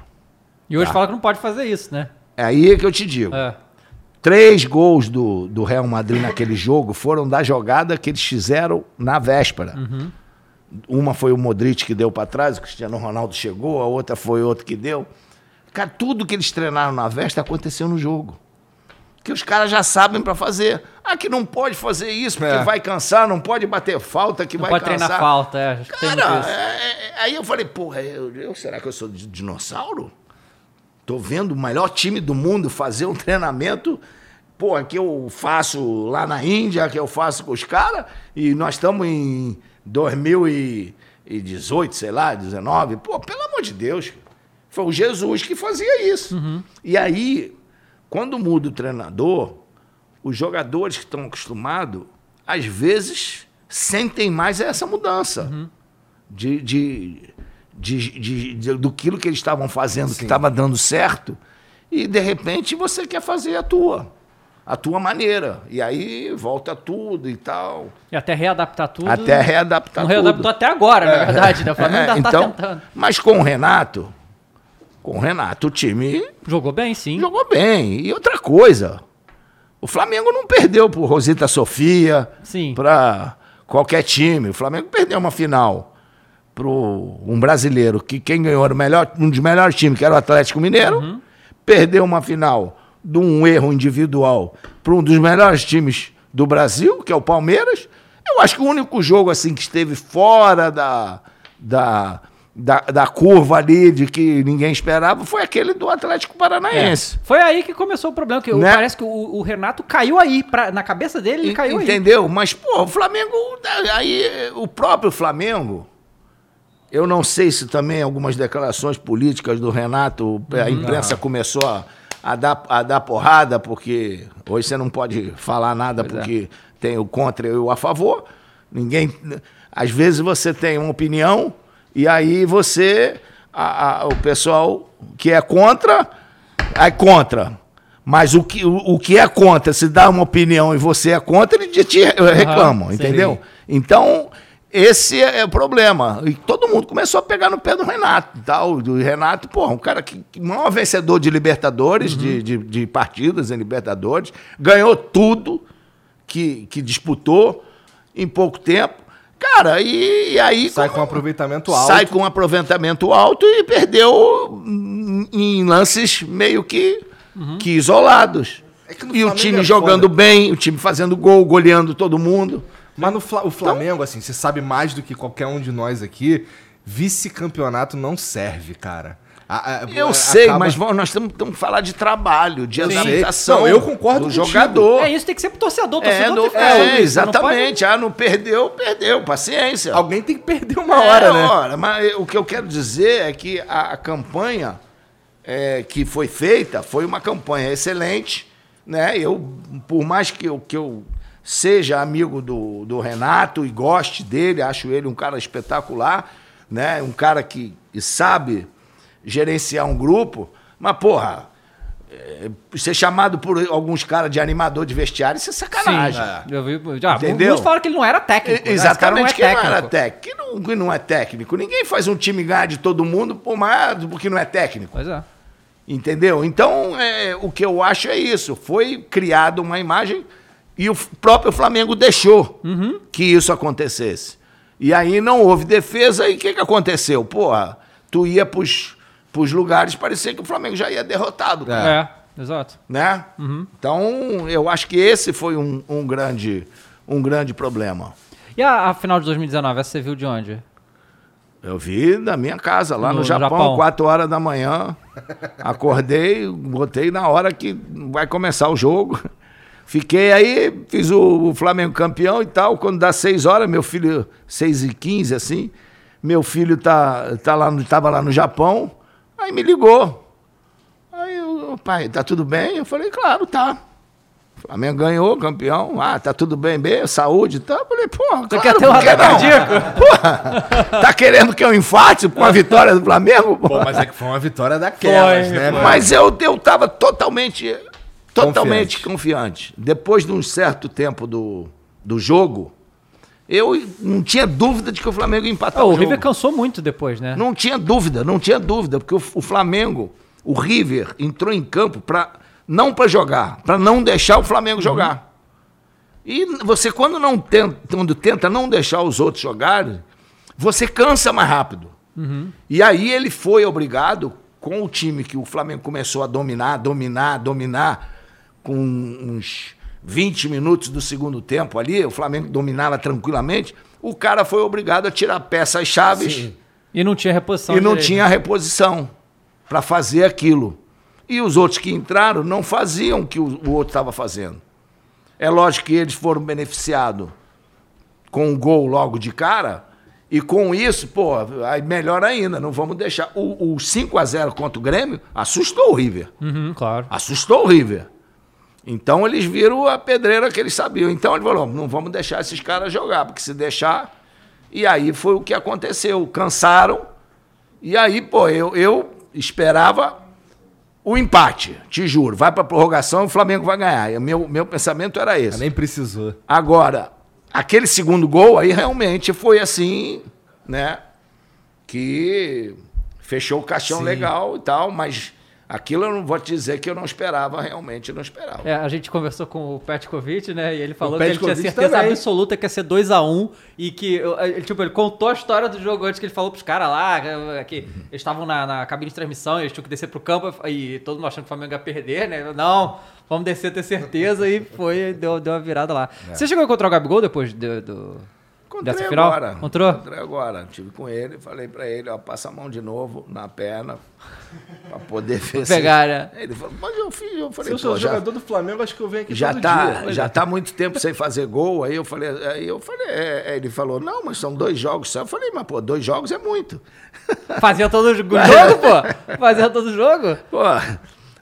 E hoje Tá. fala que não pode fazer isso, né? É aí que eu te digo. É. Três gols do, do Real Madrid naquele jogo foram da jogada que eles fizeram na véspera. Uma foi o Modric que deu para trás, o Cristiano Ronaldo chegou, a outra foi outro que deu. Cara, tudo que eles treinaram na véspera aconteceu no jogo. Que os caras já sabem para fazer. Ah, que não pode fazer isso, porque É. vai cansar, não pode bater falta, que Não vai pode cansar. treinar falta, é. Cara, isso. é- é- aí eu falei, porra, eu, eu- será que eu sou di- dinossauro? Tô vendo o melhor time do mundo fazer um (laughs) treinamento pô, que eu faço lá na Índia, que eu faço com os caras, e nós estamos em 2018, sei lá, 19. Pô, pelo amor de Deus. Foi o Jesus que fazia isso. E aí, quando muda o treinador, os jogadores que estão acostumados, às vezes, sentem mais essa mudança. De, de, de, de, de- do que eles estavam fazendo, que estava dando certo, e de repente você quer fazer a tua. A tua maneira. E aí volta tudo e tal. E até readaptar tudo. Até readaptar Não tudo. readaptou até agora, na verdade. Né? O Flamengo É, ainda tá então, tentando. mas com o Renato, com o Renato, o time Jogou bem, sim. jogou bem. E outra coisa, o Flamengo não perdeu pro Rosita Sofia, Sim. para qualquer time. O Flamengo perdeu uma final pro um brasileiro que quem ganhou era o melhor, um dos melhores times, que era o Atlético Mineiro, Uhum. perdeu uma final de um erro individual para um dos melhores times do Brasil, que é o Palmeiras. Eu acho que o único jogo assim que esteve fora da, da, da, da curva ali de que ninguém esperava foi aquele do Atlético Paranaense. Foi aí que começou o problema, que Né? parece que o, o Renato caiu aí. pra- na cabeça dele, ele caiu aí. Entendeu? Mas, pô, o Flamengo. Aí, o próprio Flamengo. Eu não sei se também algumas declarações políticas do Renato, a imprensa começou a, a dar, a dar porrada, porque hoje você não pode falar nada porque tem o contra e o a favor. Ninguém. Às vezes você tem uma opinião e aí você. a- a- o pessoal que é contra, é contra. Mas o que, o, o que é contra, se dá uma opinião e você é contra, ele te, te reclamam, sim. entendeu? Então, esse é o problema. E todo mundo começou a pegar no pé do Renato. Tal. Do Renato, porra, um cara que, que maior vencedor de Libertadores, de, de, de partidas em Libertadores, ganhou tudo que, que disputou em pouco tempo. Cara, e, e aí. Sai como- com aproveitamento alto. Sai com um aproveitamento alto e perdeu em lances meio que, que isolados. É que e o time é jogando bem, o time fazendo gol, goleando todo mundo. Mas no Fla- o Flamengo, assim, você sabe mais do que qualquer um de nós aqui, vice-campeonato não serve, cara. A- a- Eu a- sei, acaba- mas vamos- nós estamos temos que falar de trabalho, de Sim. adaptação. Não, eu concordo do contigo. jogador. É, isso tem que ser pro torcedor. O É, torcedor é, ficar sobre isso, não exatamente. Ah, não perdeu, perdeu. Paciência. Alguém tem que perder uma hora, É, né? hora, mas o que eu quero dizer é que a, a campanha é, que foi feita foi uma campanha excelente. Né? Eu, por mais que eu, que eu seja amigo do, do Renato e goste dele, acho ele um cara espetacular, né? um cara que, que sabe gerenciar um grupo, mas, porra, é, ser chamado por alguns caras de animador de vestiário, isso é sacanagem. Sim, eu vi, Entendeu? Muitos falaram que ele não era técnico. cara Exatamente, que não é não era técnico. técnico. Que não, que não é técnico. Ninguém faz um time ganhar de todo mundo por mais porque não é técnico. Pois é. Entendeu? Então, é, o que eu acho é isso. Foi criada uma imagem e o próprio Flamengo deixou Uhum. que isso acontecesse. E aí não houve defesa e o que, que aconteceu? Porra, tu ia pros, pros lugares, parecia que o Flamengo já ia derrotado. cara É, exato. né? Então, eu acho que esse foi um, um grande, um grande problema. E a, a final de 2019, essa você viu de onde? Eu vi na minha casa, lá no, No Japão, Japão. 4 horas da manhã. Acordei, botei na hora que vai começar o jogo. Fiquei aí, fiz o, o Flamengo campeão e tal. Quando dá 6 horas, meu filho, 6 e 15 assim, meu filho tá, tá lá no, tava lá no Japão, aí me ligou. Aí, eu, pai, tá tudo bem? Eu falei, claro, tá. O Flamengo ganhou, campeão. Ah, tá tudo bem, bem, saúde e tal. Eu falei, porra, Tu claro, quer ter um ataque cardíaco? (laughs) Porra, tá querendo que eu infarte com a vitória do Flamengo? Pô, Porra? mas é que foi uma vitória daquelas, Foi, né? foi. mano? Mas eu, eu tava totalmente, totalmente confiante. Depois de um certo tempo do, do jogo, eu não tinha dúvida de que o Flamengo ia empatar Ah, o o jogo. River cansou muito depois, né? Não tinha dúvida, não tinha dúvida, porque o, o Flamengo, o River, entrou em campo para não para jogar, para não deixar o Flamengo jogar. E você quando não tenta, quando tenta não deixar os outros jogarem, você cansa mais rápido. E aí ele foi obrigado com o time que o Flamengo começou a dominar, dominar, dominar com uns 20 minutos do segundo tempo ali, o Flamengo dominava tranquilamente, o cara foi obrigado a tirar peças chaves E não tinha reposição. e não direito. tinha reposição para fazer aquilo. E os outros que entraram não faziam o que o, o outro estava fazendo. É lógico que eles foram beneficiados com um gol logo de cara. E com isso, pô, aí melhor ainda, não vamos deixar. O, o 5 a 0 contra o Grêmio assustou o River. Uhum, claro. Assustou o River. Então eles viram a pedreira que eles sabiam. Então ele falou: não vamos deixar esses caras jogar, porque se deixar. E aí foi o que aconteceu. Cansaram. E aí, pô, eu, eu esperava o empate, te juro. Vai pra prorrogação e o Flamengo vai ganhar. E Meu, meu pensamento era esse. Nem precisou. Agora, aquele segundo gol aí realmente foi assim, né? Que fechou o caixão Sim. legal e tal, mas aquilo eu não vou te dizer que eu não esperava, realmente não esperava. É, a gente conversou com o Petkovic, né? E ele falou que ele tinha certeza também. absoluta que ia ser 2x1 e que, ele, tipo, ele contou a história do jogo antes que ele falou pros caras lá, que eles estavam na, na cabine de transmissão e eles tinham que descer pro campo e todo mundo achando que o Flamengo ia perder, né? Não, vamos descer, ter certeza e foi, deu, deu uma virada lá. Você chegou a encontrar o Gabigol depois do, do- Encontrei dessa final? agora. Encontrou? Encontrei agora. Tive com ele, falei pra ele, ó, passa a mão de novo na perna pra poder (laughs) ver se- pegar, né? Ele falou, mas eu fiz, eu Se falei, eu sou pô, já, jogador do Flamengo, acho que eu venho aqui já todo tá, dia. já tá muito tempo sem fazer gol. Aí eu falei, aí eu falei, é, é, ele falou, não, mas são dois jogos só. Eu falei, mas pô, dois jogos é muito. Fazia todo (laughs) jogo, pô? (laughs) Fazia todo jogo? Pô,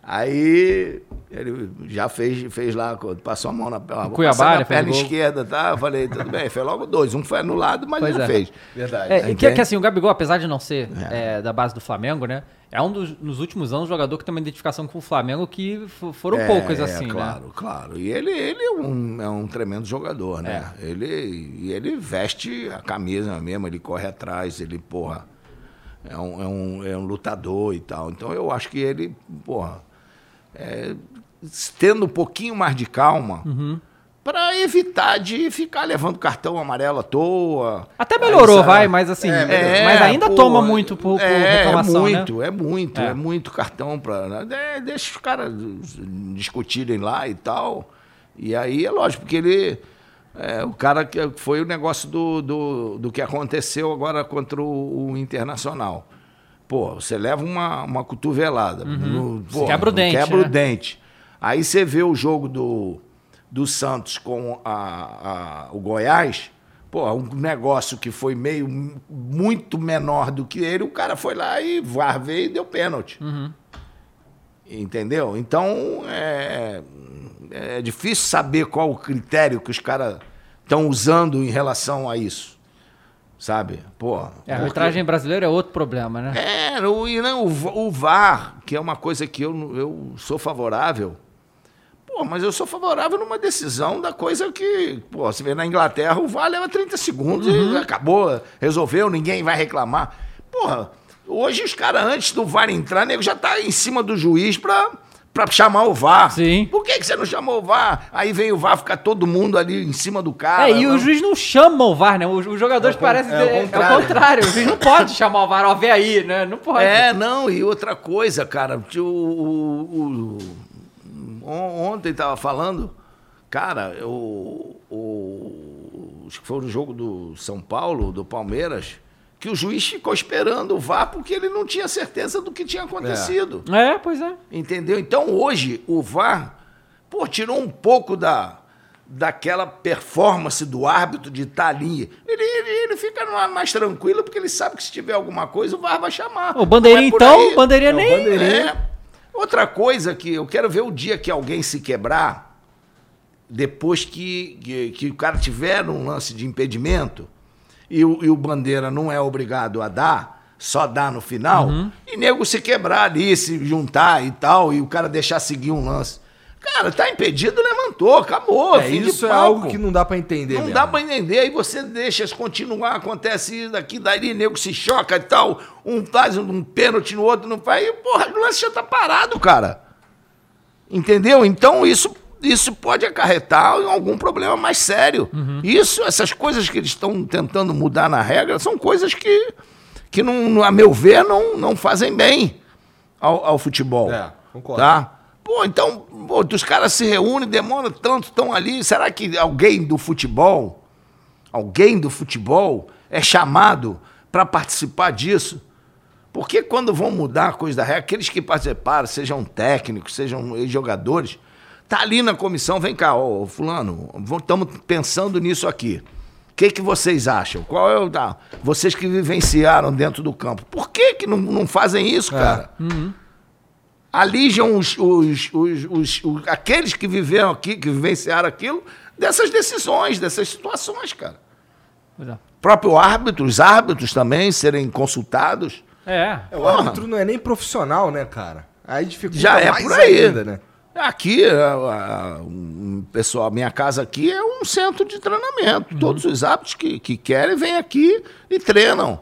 aí ele já fez, fez lá, passou a mão na, Cuiabá, na fez perna esquerda, tá? Eu falei, tudo bem, fez logo dois. Um foi anulado, mas Pois ele é. fez. Verdade. É, que, Entende? que assim, o Gabigol, apesar de não ser é, da base do Flamengo, né? É um dos, nos últimos anos, um jogador que tem uma identificação com o Flamengo que foram É, poucas, é, assim, né? claro, claro. E ele, ele é, um, é um tremendo jogador, né? É. Ele, e ele veste a camisa mesmo, ele corre atrás, ele, porra, é um, é um, é um lutador e tal. Então eu acho que ele, porra, é, tendo um pouquinho mais de calma, Uhum. para evitar de ficar levando cartão amarelo à toa. Até melhorou, Aí, sabe? vai, mas assim, É, mas ainda pô, toma muito por, por é, reclamação, é né? muito, é muito, É. é, muito cartão para deixa os caras discutirem lá e tal. E aí é lógico, porque ele é, o cara que foi o negócio do, do, do que aconteceu agora contra o, o Internacional. Pô, você leva uma, uma cotovelada. no- pô, Uhum. Quebra o dente, Quebra né? o dente. Aí você vê o jogo do, do Santos com a, a- o Goiás, pô, um negócio que foi meio muito menor do que ele, o cara foi lá e VAR veio e deu pênalti. Entendeu? Então é, é difícil saber qual o critério que os caras estão usando em relação a isso. Sabe? Pô. É, a porque- arbitragem brasileira é outro problema, né? é, o, e não, o, V- o VAR, que é uma coisa que eu, eu sou favorável. Pô, mas eu sou favorável numa decisão da coisa que, pô, você vê na Inglaterra, o VAR leva 30 segundos Uhum. e acabou, resolveu, ninguém vai reclamar. Porra, hoje os caras, antes do VAR entrar, nego já tá em cima do juiz pra, pra chamar o VAR. Sim. Por que, que você não chamou o VAR? Aí vem o VAR ficar todo mundo ali em cima do cara. É, e não- o juiz não chama o VAR, né? Os, os jogadores É parecem. é É, contrário. o contrário. O juiz não pode chamar o VAR, ó, vê aí, né? Não pode. É, não, e outra coisa, cara, o, o- o- on- ontem tava falando, cara, o, o, acho que foi no jogo do São Paulo, do Palmeiras, que o juiz ficou esperando o VAR porque ele não tinha certeza do que tinha acontecido. É, pois é. Entendeu? Então hoje o VAR, pô, tirou um pouco da, daquela performance do árbitro de estar ali. Ele, ele, ele fica mais tranquilo porque ele sabe que se tiver alguma coisa o VAR vai chamar. O bandeirinha, Não é então, aí. bandeirinha É o nem. bandeirinha. É. Outra coisa que eu quero ver o dia que alguém se quebrar, depois que, que, que o cara tiver um lance de impedimento e o, e o bandeira não é obrigado a dar, só dá no final, Uhum. e nego se quebrar ali, se juntar e tal, e o cara deixar seguir um lance. Cara, tá impedido, levantou, acabou. É, isso é algo que não dá pra entender Não mesmo. dá pra entender, aí você deixa continuar, acontece isso daqui, dali, nego se choca e tal, um faz um pênalti no outro, não faz, e porra, o lance já tá parado, cara. Entendeu? Então isso, isso pode acarretar em algum problema mais sério. Isso, essas coisas que eles estão tentando mudar na regra, são coisas que, que não, a meu ver, não, não fazem bem ao, ao futebol. É, concordo. Tá? Pô, então, pô, os caras se reúnem, demoram tanto, estão ali. Será que alguém do futebol, alguém do futebol é chamado para participar disso? Porque quando vão mudar a coisa da regra, aqueles que participaram, sejam técnicos, sejam jogadores, tá ali na comissão, vem cá, ô fulano, estamos pensando nisso aqui. O que, que vocês acham? Qual é o da. Vocês que vivenciaram dentro do campo. Por que, que não, não fazem isso, cara? Alijam os, os, os, os- os- aqueles que viveram aqui, que vivenciaram aquilo, dessas decisões, dessas situações, cara. Pois é. próprio árbitro, os árbitros também serem consultados. É. É, o árbitro não é nem profissional, né, cara? Aí dificulta Já é mais por aí. ainda, né? Aqui, a, a- um pessoal, minha casa aqui é um centro de treinamento. Todos os árbitros que, que querem vêm aqui e treinam.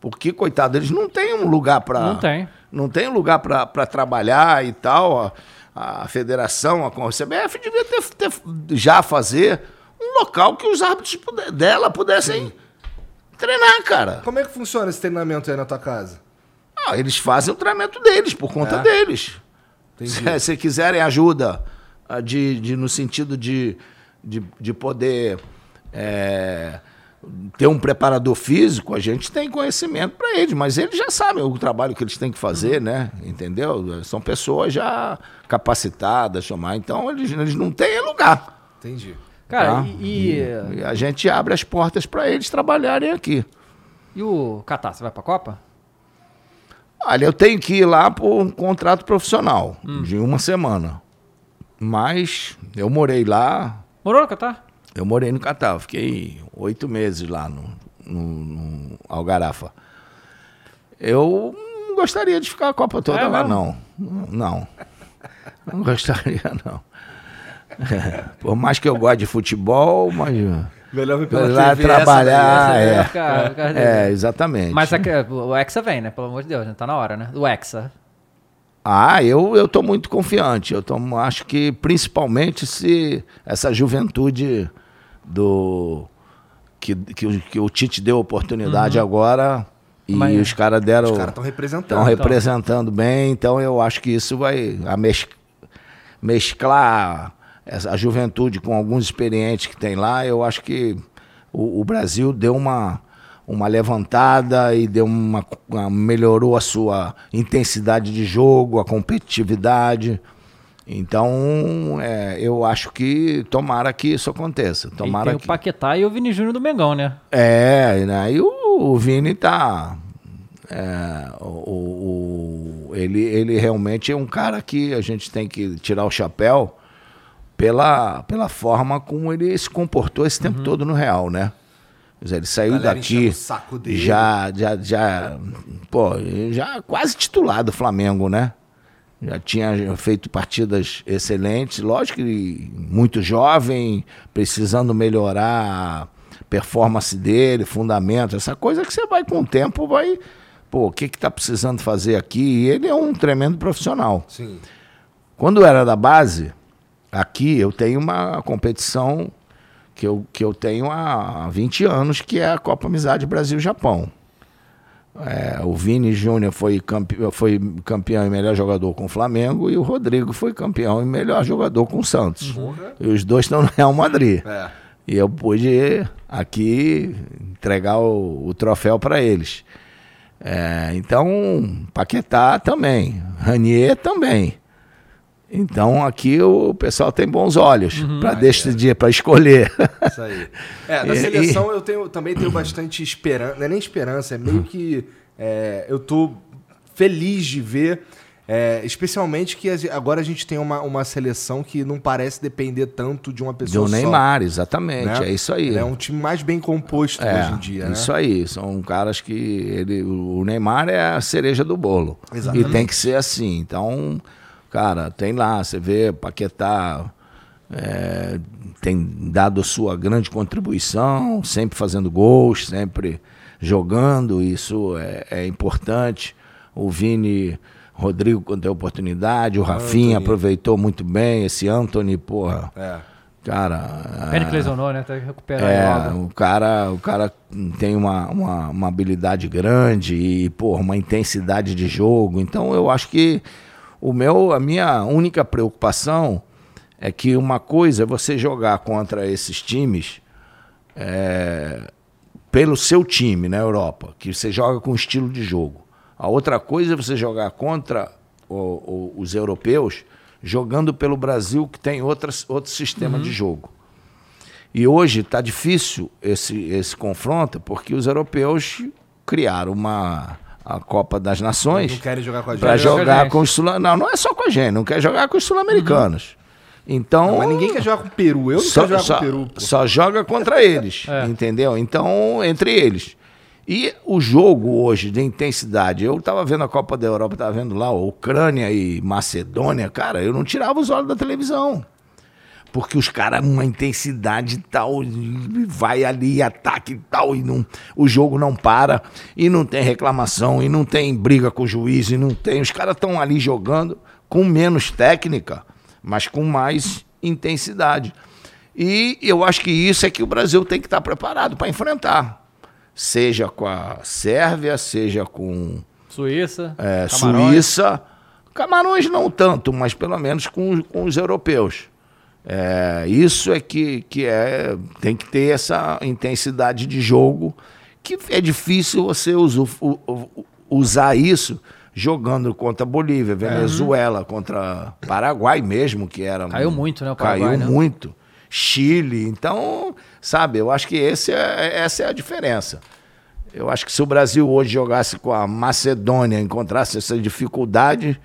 Porque, coitado, eles não têm um lugar para. Não tem. Não tem lugar para trabalhar e tal. A, a federação, a CBF devia ter, ter já fazer um local que os árbitros puder- dela pudessem treinar, cara. Como é que funciona esse treinamento aí na tua casa? Ah, eles fazem o treinamento deles, por conta É? deles. Se, (laughs) se quiserem ajuda ah, de, de- no sentido de, de, de poder é, ter um preparador físico, a gente tem conhecimento para eles, mas eles já sabem o trabalho que eles têm que fazer, né? Entendeu? São pessoas já capacitadas, chamar. Então, eles, eles não têm lugar. Entendi. Cara, tá? e, e, E a gente abre as portas para eles trabalharem aqui. e o Catar, você vai pra Copa? Olha, eu tenho que ir lá por um contrato profissional de uma semana. Mas eu morei lá, Morou no Catar? eu morei no Catar, fiquei oito meses lá no, no, no Algarafa. Eu não gostaria de ficar a Copa toda É lá, não. Não. Não gostaria, não. (laughs) Por mais que eu goste de futebol, mas. Melhor vir Lá TV trabalhar, essa é. É, exatamente. Mas aqui, o Hexa vem, né? Pelo amor de Deus, né? Tá na hora, né? O Hexa. Ah, eu eu tô muito confiante. Eu tô, acho que principalmente se essa juventude do que, que, o- que o Tite deu oportunidade agora e Mas- os caras deram Os caras estão representando. estão representando bem, então eu acho que isso vai a mes- mesclar a juventude com alguns experientes que tem lá. Eu acho que o, o Brasil deu uma, uma levantada e deu uma, uma- melhorou a sua intensidade de jogo, a competitividade. Então, é, eu acho que tomara que isso aconteça. E Tomara tem que... o Paquetá e o Vini Júnior do Mengão, né? É, né? E o, o Vini tá. é, o, o- ele, ele realmente é um cara que a gente tem que tirar o chapéu pela, pela forma como ele se comportou esse tempo todo no Real, né? Quer dizer, ele saiu daqui o saco dele. já, já, já, pô, já quase titular do Flamengo, né? Já tinha feito partidas excelentes, lógico que muito jovem, precisando melhorar a performance dele, fundamento, essa coisa que você vai com o tempo, vai, pô, o que que tá precisando fazer aqui? E ele é um tremendo profissional. Sim. Quando era da base, aqui eu tenho uma competição que eu, que eu tenho há 20 anos, que é a Copa Amizade Brasil-Japão. É, o Vini Júnior foi, campe, foi campeão e melhor jogador com o Flamengo e o Rodrigo foi campeão e melhor jogador com o Santos. E os dois estão no Real Madrid. É. E eu pude aqui entregar o, o troféu para eles. É, então, Paquetá também, Ranier também. Então aqui o pessoal tem bons olhos para decidir, para escolher. Isso aí. É, (laughs) E- seleção eu tenho, também tenho bastante esperança. Não é nem esperança, é meio que. é, eu tô feliz de ver. é, especialmente que agora a gente tem uma, uma seleção que não parece depender tanto de uma pessoa Do só, Neymar, exatamente, né? é isso aí. É um time mais bem composto É, hoje em dia, né? Isso aí, são caras que ele, o Neymar é a cereja do bolo. Exatamente. E tem que ser assim. Então, cara, tem lá, você vê, Paquetá é, tem dado sua grande contribuição, sempre fazendo gols, sempre jogando, isso é, é importante. O Vini, Rodrigo, quando tem oportunidade, o Rafinha aproveitou muito bem, esse Anthony, porra, É. cara. Pena ah, que lesionou, né? Que recuperar é, logo. o cara, o cara tem uma, uma, uma habilidade grande e, pô, uma intensidade de jogo. Então eu acho que o meu, a minha única preocupação é que uma coisa é você jogar contra esses times é, pelo seu time na Europa, que você joga com estilo de jogo. A outra coisa é você jogar contra o- o- os europeus, jogando pelo Brasil, que tem outras, outro sistema de jogo. E hoje está difícil esse, esse confronto, porque os europeus criaram uma, a Copa das Nações Não querem jogar com a gente. para jogar com os sul Não, não é só com a gente, não quer jogar com os sul-americanos. Então, Não, mas ninguém quer jogar com o Peru. Eu não só, quero jogar só- com o Peru. pô. só joga contra (laughs) eles, É. entendeu? Então, entre eles. E o jogo hoje de intensidade, eu tava vendo a Copa da Europa, tava vendo lá, Ucrânia e Macedônia, cara, eu não tirava os olhos da televisão. Porque os caras, uma intensidade tal, vai ali, ataque tal, e não, o jogo não para, e não tem reclamação, e não tem briga com o juiz, e não tem. Os caras estão ali jogando com menos técnica, mas com mais intensidade. E eu acho que isso é que o Brasil tem que estar preparado para enfrentar. Seja com a Sérvia, seja com Suíça, é, Camarões. Suíça. Camarões não tanto, mas pelo menos com, com os europeus. É, isso é que, que é, tem que ter essa intensidade de jogo, que é difícil você usu- u- u- usar isso jogando contra Bolívia, Venezuela, contra Paraguai mesmo, que era. Caiu muito, né, o Paraguai, Caiu né? muito. Chile. Então, sabe, eu acho que esse é, essa é a diferença. Eu acho que se o Brasil hoje jogasse com a Macedônia, encontrasse essa dificuldade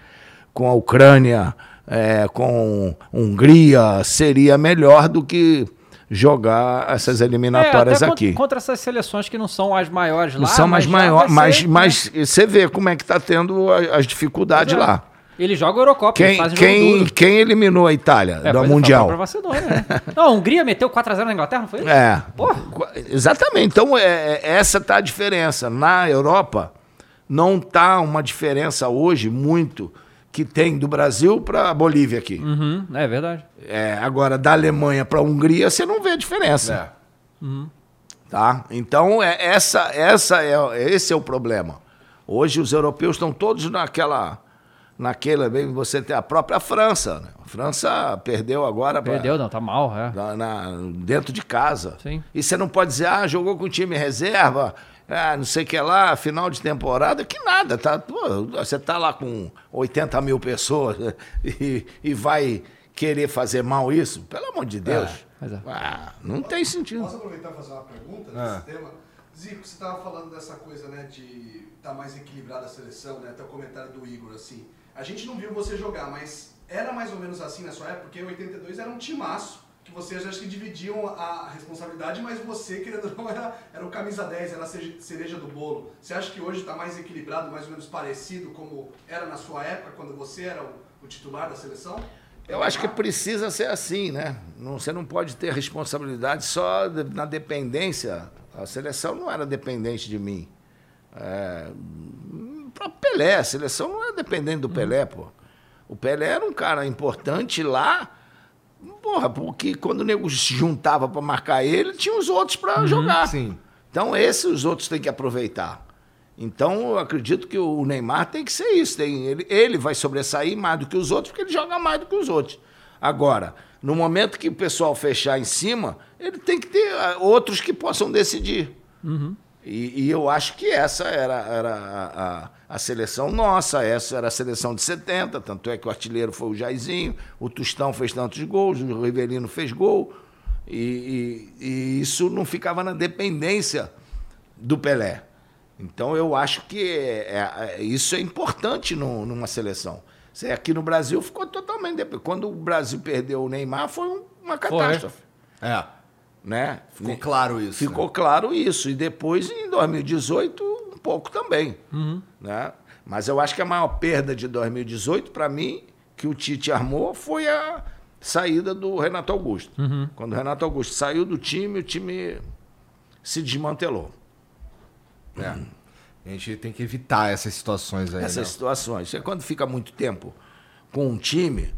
com a Ucrânia, é, com Hungria, seria melhor do que jogar essas eliminatórias É, aqui. Contra, essas seleções que não são as maiores lá. Não são mais maiores, mas, ser, mas você vê como é que está tendo as dificuldades né? lá. Ele joga a Eurocopa, Quem, faz quem, quem eliminou a Itália É, do é, Mundial? foi pra Macedônia, né? (laughs) Não, a Hungria meteu 4x0 na Inglaterra, não foi? isso? É. Porra. Exatamente. Então, é, é- essa tá a diferença. Na Europa, não tá uma diferença hoje muito que tem do Brasil para a Bolívia aqui. Uhum, é verdade. É, agora, da Alemanha para a Hungria, você não vê a diferença. É. Tá? Então, é, essa, essa é, esse é o problema. Hoje, os europeus estão todos naquela. Naquela, bem, você tem a própria França. Né? A França perdeu agora. pra- Perdeu, não, tá mal, é. na- na- dentro de casa. Sim. E você não pode dizer, ah, jogou com time reserva, ah, não sei o que lá, final de temporada, que nada. Tá, pô, você tá lá com 80 mil pessoas (laughs) e, e vai querer fazer mal isso? Pelo amor de Deus. pois é. Ah, não tem sentido. Posso aproveitar e fazer uma pergunta nesse tema? Zico, você estava falando dessa coisa, né, de estar mais equilibrada a seleção, né, até o comentário do Igor, assim. A gente não viu você jogar, mas era mais ou menos assim na sua época, porque em 82 era um timaço, que vocês acho que dividiam a responsabilidade, mas você, querendo ou não, era, era o camisa 10, era a cereja- do bolo. Você acha que hoje está mais equilibrado, mais ou menos parecido como era na sua época, quando você era o, o titular da seleção? Eu acho que precisa ser assim, né? Não, você não pode ter responsabilidade só na dependência. A seleção não era dependente de mim. É, o Pelé, a seleção não é dependente do Pelé, pô. O Pelé era um cara importante lá, porra, porque quando o nego se juntava para marcar ele, tinha os outros para jogar. sim. Então, esses os outros têm que aproveitar. Então, eu acredito que o Neymar tem que ser isso. Tem, ele, ele vai sobressair mais do que os outros, porque ele joga mais do que os outros. Agora, no momento que o pessoal fechar em cima, ele tem que ter ah, outros que possam decidir. E, e eu acho que essa era, era a, a- a seleção nossa, essa era a seleção de 70, tanto é que o artilheiro foi o Jairzinho, o Tostão fez tantos gols, o Rivelino fez gol, e, e- e isso não ficava na dependência do Pelé. Então eu acho que é- é- isso é importante no- numa seleção. Você aqui no Brasil ficou totalmente. Quando o Brasil perdeu o Neymar, foi um- uma catástrofe. É. Né? Ficou claro isso. Ficou claro isso. E depois, em 2018, um pouco também. Né? Mas eu acho que a maior perda de 2018, para mim, que o Tite armou, foi a saída do Renato Augusto. Quando o Renato Augusto saiu do time, o time se desmantelou. É. A gente tem que evitar essas situações aí. Essas né? situações. Você, quando fica muito tempo com um time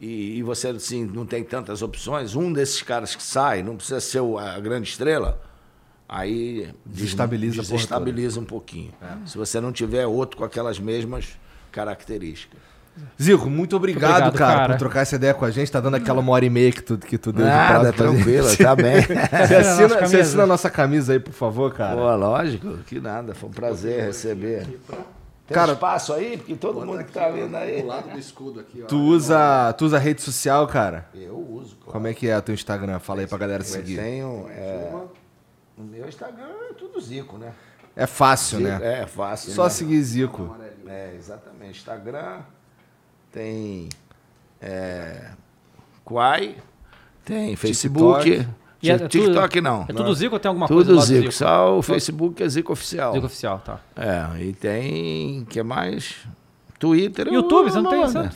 e, e você assim, não tem tantas opções, um desses caras que sai, não precisa ser a grande estrela, aí Desestabiliza desestabiliza um pouquinho. Se você não tiver outro com aquelas mesmas características. Zico, muito obrigado, Obrigado, cara, cara. por trocar essa ideia com a gente. Tá dando aquela uma hora e meia que tu, que tu deu de Nada, prazo pra tranquilo, tá bem. (laughs) Você Assina a assina, nossa você camisa. assina a nossa camisa aí, por favor, cara. Pô, lógico, que nada, foi um prazer receber. Tem Cara- espaço aí? Porque todo mundo que tá vendo aí. Do lado do escudo aqui, ó. Tu usa, tu usa rede social, cara? Eu uso. claro. Como é que é o teu Instagram? Fala aí pra galera Eu seguir. tenho. É, o meu Instagram é tudo Zico, né? É fácil, Zico, né? É, fácil. Só né? seguir Zico. É, exatamente. Instagram, tem é, Quai, tem Facebook. E é Tik- tudo- TikTok não. É tudo Zico ou tem alguma coisa do Tudo do Zico, só o Facebook é Zico Oficial. Zico oficial, tá. É, e tem, que mais? Twitter. YouTube, você não tem... né?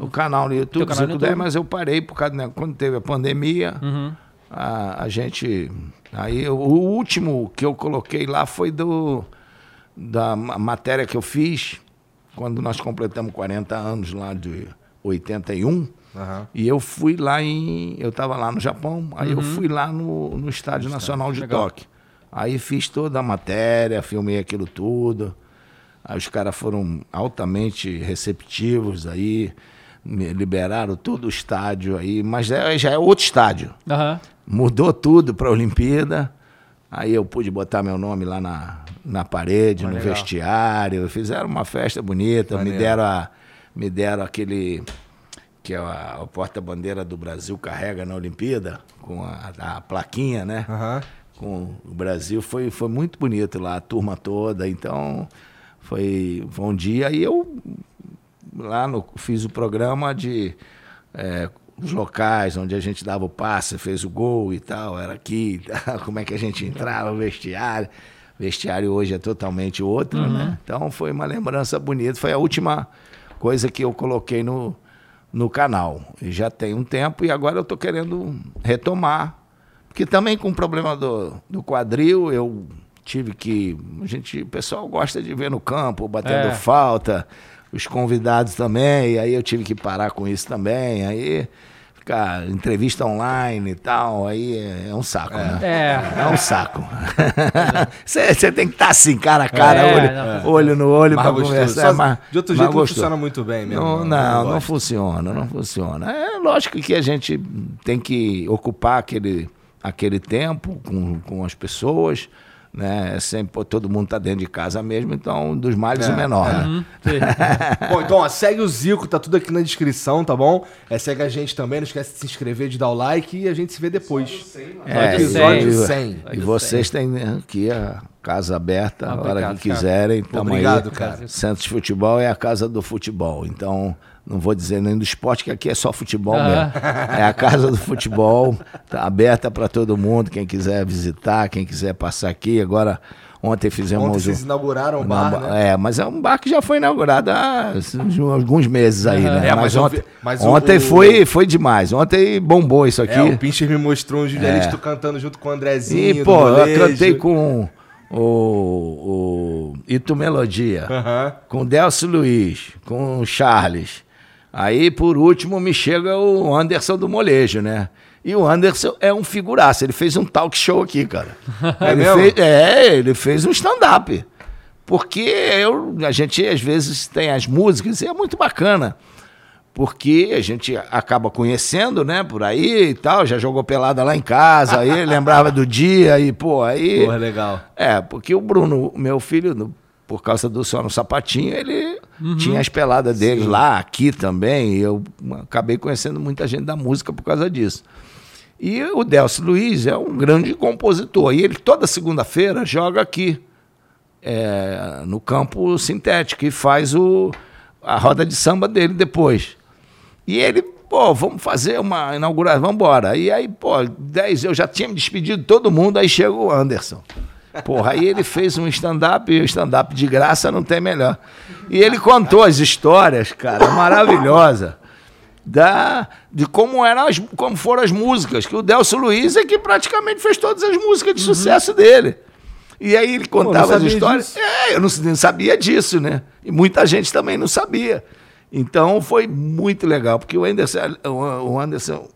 O canal no YouTube, canal Zico 10, YouTube. mas eu parei por causa, né, quando teve a pandemia, Uhum. a, a gente, aí o último que eu coloquei lá foi do, da ma- matéria que eu fiz, quando nós completamos 40 anos lá de 81, Aham. e eu fui lá em. Eu estava lá no Japão, aí eu fui lá no, no Estádio Nacional de Uhum. Legal. Tóquio. Aí fiz toda a matéria, filmei aquilo tudo. Aí os caras foram altamente receptivos aí, me liberaram todo o estádio aí, mas é- já é outro estádio. Aham. Mudou tudo para a Olimpíada. Aí eu pude botar meu nome lá na, na parede, no legal. vestiário. Fizeram uma festa bonita, me Maneiro. deram, a, me deram aquele que é a, a porta-bandeira do Brasil carrega na Olimpíada, com a, a plaquinha, né? Aham. Com o Brasil. Foi, foi muito bonito lá, a turma toda. Então, foi, foi um dia. E eu lá no, fiz o programa de é, os locais onde a gente dava o passe, fez o gol e tal, era aqui, (laughs) como é que a gente entrava, o vestiário. O vestiário hoje é totalmente outro, né? Então foi uma lembrança bonita. Foi a última coisa que eu coloquei no, no canal. E já tem um tempo e agora eu tô querendo retomar. Porque também com o problema do, do quadril, eu tive que. A gente, o pessoal gosta de ver no campo, batendo É. falta, os convidados também, e aí eu tive que parar com isso também. Aí ficar entrevista online e tal, aí é, é um saco, né? É. É um saco. (laughs) Você tem que estar assim, cara a cara, É, olho, não. olho no olho para conversar. É mais- de outro jeito não gostoso. funciona muito bem mesmo. Não, não, não, não não funciona, não funciona. É lógico que a gente tem que ocupar aquele, aquele tempo com, com as pessoas, né? É Sempre pô, todo mundo tá dentro de casa mesmo, então dos males É, o menor, né? Uhum. (laughs) Sim. Bom, então, ó, segue o Zico, tá tudo aqui na descrição, tá bom? É, segue a gente também, não esquece de se inscrever, de dar o like e a gente se vê depois. É, Episódio e- 100. E vocês têm né, aqui a casa aberta, a hora Obrigado, que cara. quiserem. Tamo Obrigado, aí. cara. Santos Futebol é a casa do futebol. Então, não vou dizer nem do esporte, que aqui é só futebol Ah. mesmo. É a casa do futebol, tá aberta para todo mundo, quem quiser visitar, quem quiser passar aqui. Agora, ontem fizemos... Ontem um- vocês inauguraram o uma- bar, né? É, mas é um bar que já foi inaugurado há alguns meses aí, né? É, mas eu ontem, vi- mas ontem o- foi, foi demais. Ontem bombou isso aqui. É, o Pincher me mostrou um jornalista É. cantando junto com o Andrezinho. E, do pô, eu cantei com o, o Ito Melodia, Aham. com o Delcio Luiz, com o Charles. Aí, por último, me chega o Anderson do Molejo, né? E o Anderson é um figuraço. Ele fez um talk show aqui, cara. (laughs) É ele mesmo? Fez, é, ele fez um stand-up. Porque eu, a gente, às vezes, tem as músicas e é muito bacana. Porque a gente acaba conhecendo, né, por aí e tal. Já jogou pelada lá em casa, aí (laughs) lembrava do dia e, pô, aí... Porra, legal. É, porque o Bruno, meu filho, por causa do só no sapatinho, ele tinha as peladas dele lá, aqui também. E eu acabei conhecendo muita gente da música por causa disso. E o Delcio Luiz é um grande compositor. E ele toda segunda-feira joga aqui, é, no campo sintético, e faz o, a roda de samba dele depois. E ele, pô, vamos fazer uma inauguração, vamos embora. E aí, pô, 10, eu já tinha me despedido de todo mundo, aí chega o Anderson. Porra, aí ele fez um stand-up, e o stand-up de graça não tem melhor. E ele contou as histórias, cara, maravilhosa, da, de como, eram as, como foram as músicas, que o Delcio Luiz é que praticamente fez todas as músicas de sucesso dele. E aí ele contava as histórias. disso. É, eu não, não sabia disso, né? E muita gente também não sabia. Então foi muito legal, porque o Anderson, o Anderson,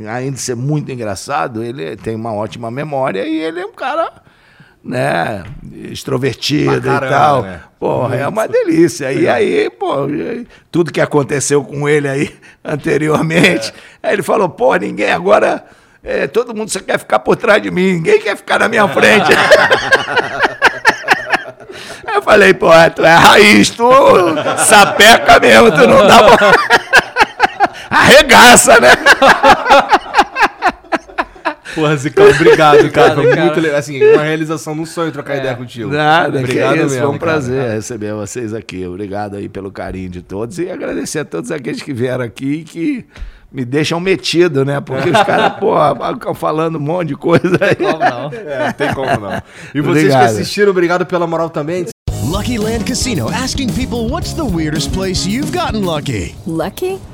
além de ser muito engraçado, ele tem uma ótima memória e ele é um cara, né, extrovertido Pra caramba, e tal. né? Porra, é uma delícia. E aí, pô, tudo que aconteceu com ele aí (laughs) anteriormente, aí ele falou, pô, ninguém agora. é, todo mundo só quer ficar por trás de mim, ninguém quer ficar na minha frente. (laughs) Eu falei, pô, tu é raiz, tu sapeca mesmo, tu não dá pra... (laughs) Arregaça, né? Porra, Zicão, obrigado, (laughs) cara. Foi Obrigado, muito cara. legal. Assim, uma realização num sonho trocar É. ideia contigo. Nada, obrigado que isso, mesmo. foi um cara. prazer receber vocês aqui. Obrigado aí pelo carinho de todos e agradecer a todos aqueles que vieram aqui e que me deixam metido, né? Porque os caras, (laughs) pô, ficam falando um monte de coisa aí. Como não? (laughs) É, não tem como não. E vocês Obrigado. que assistiram, obrigado pela moral também. Lucky Land Casino asking people what's the weirdest place you've gotten lucky? Lucky?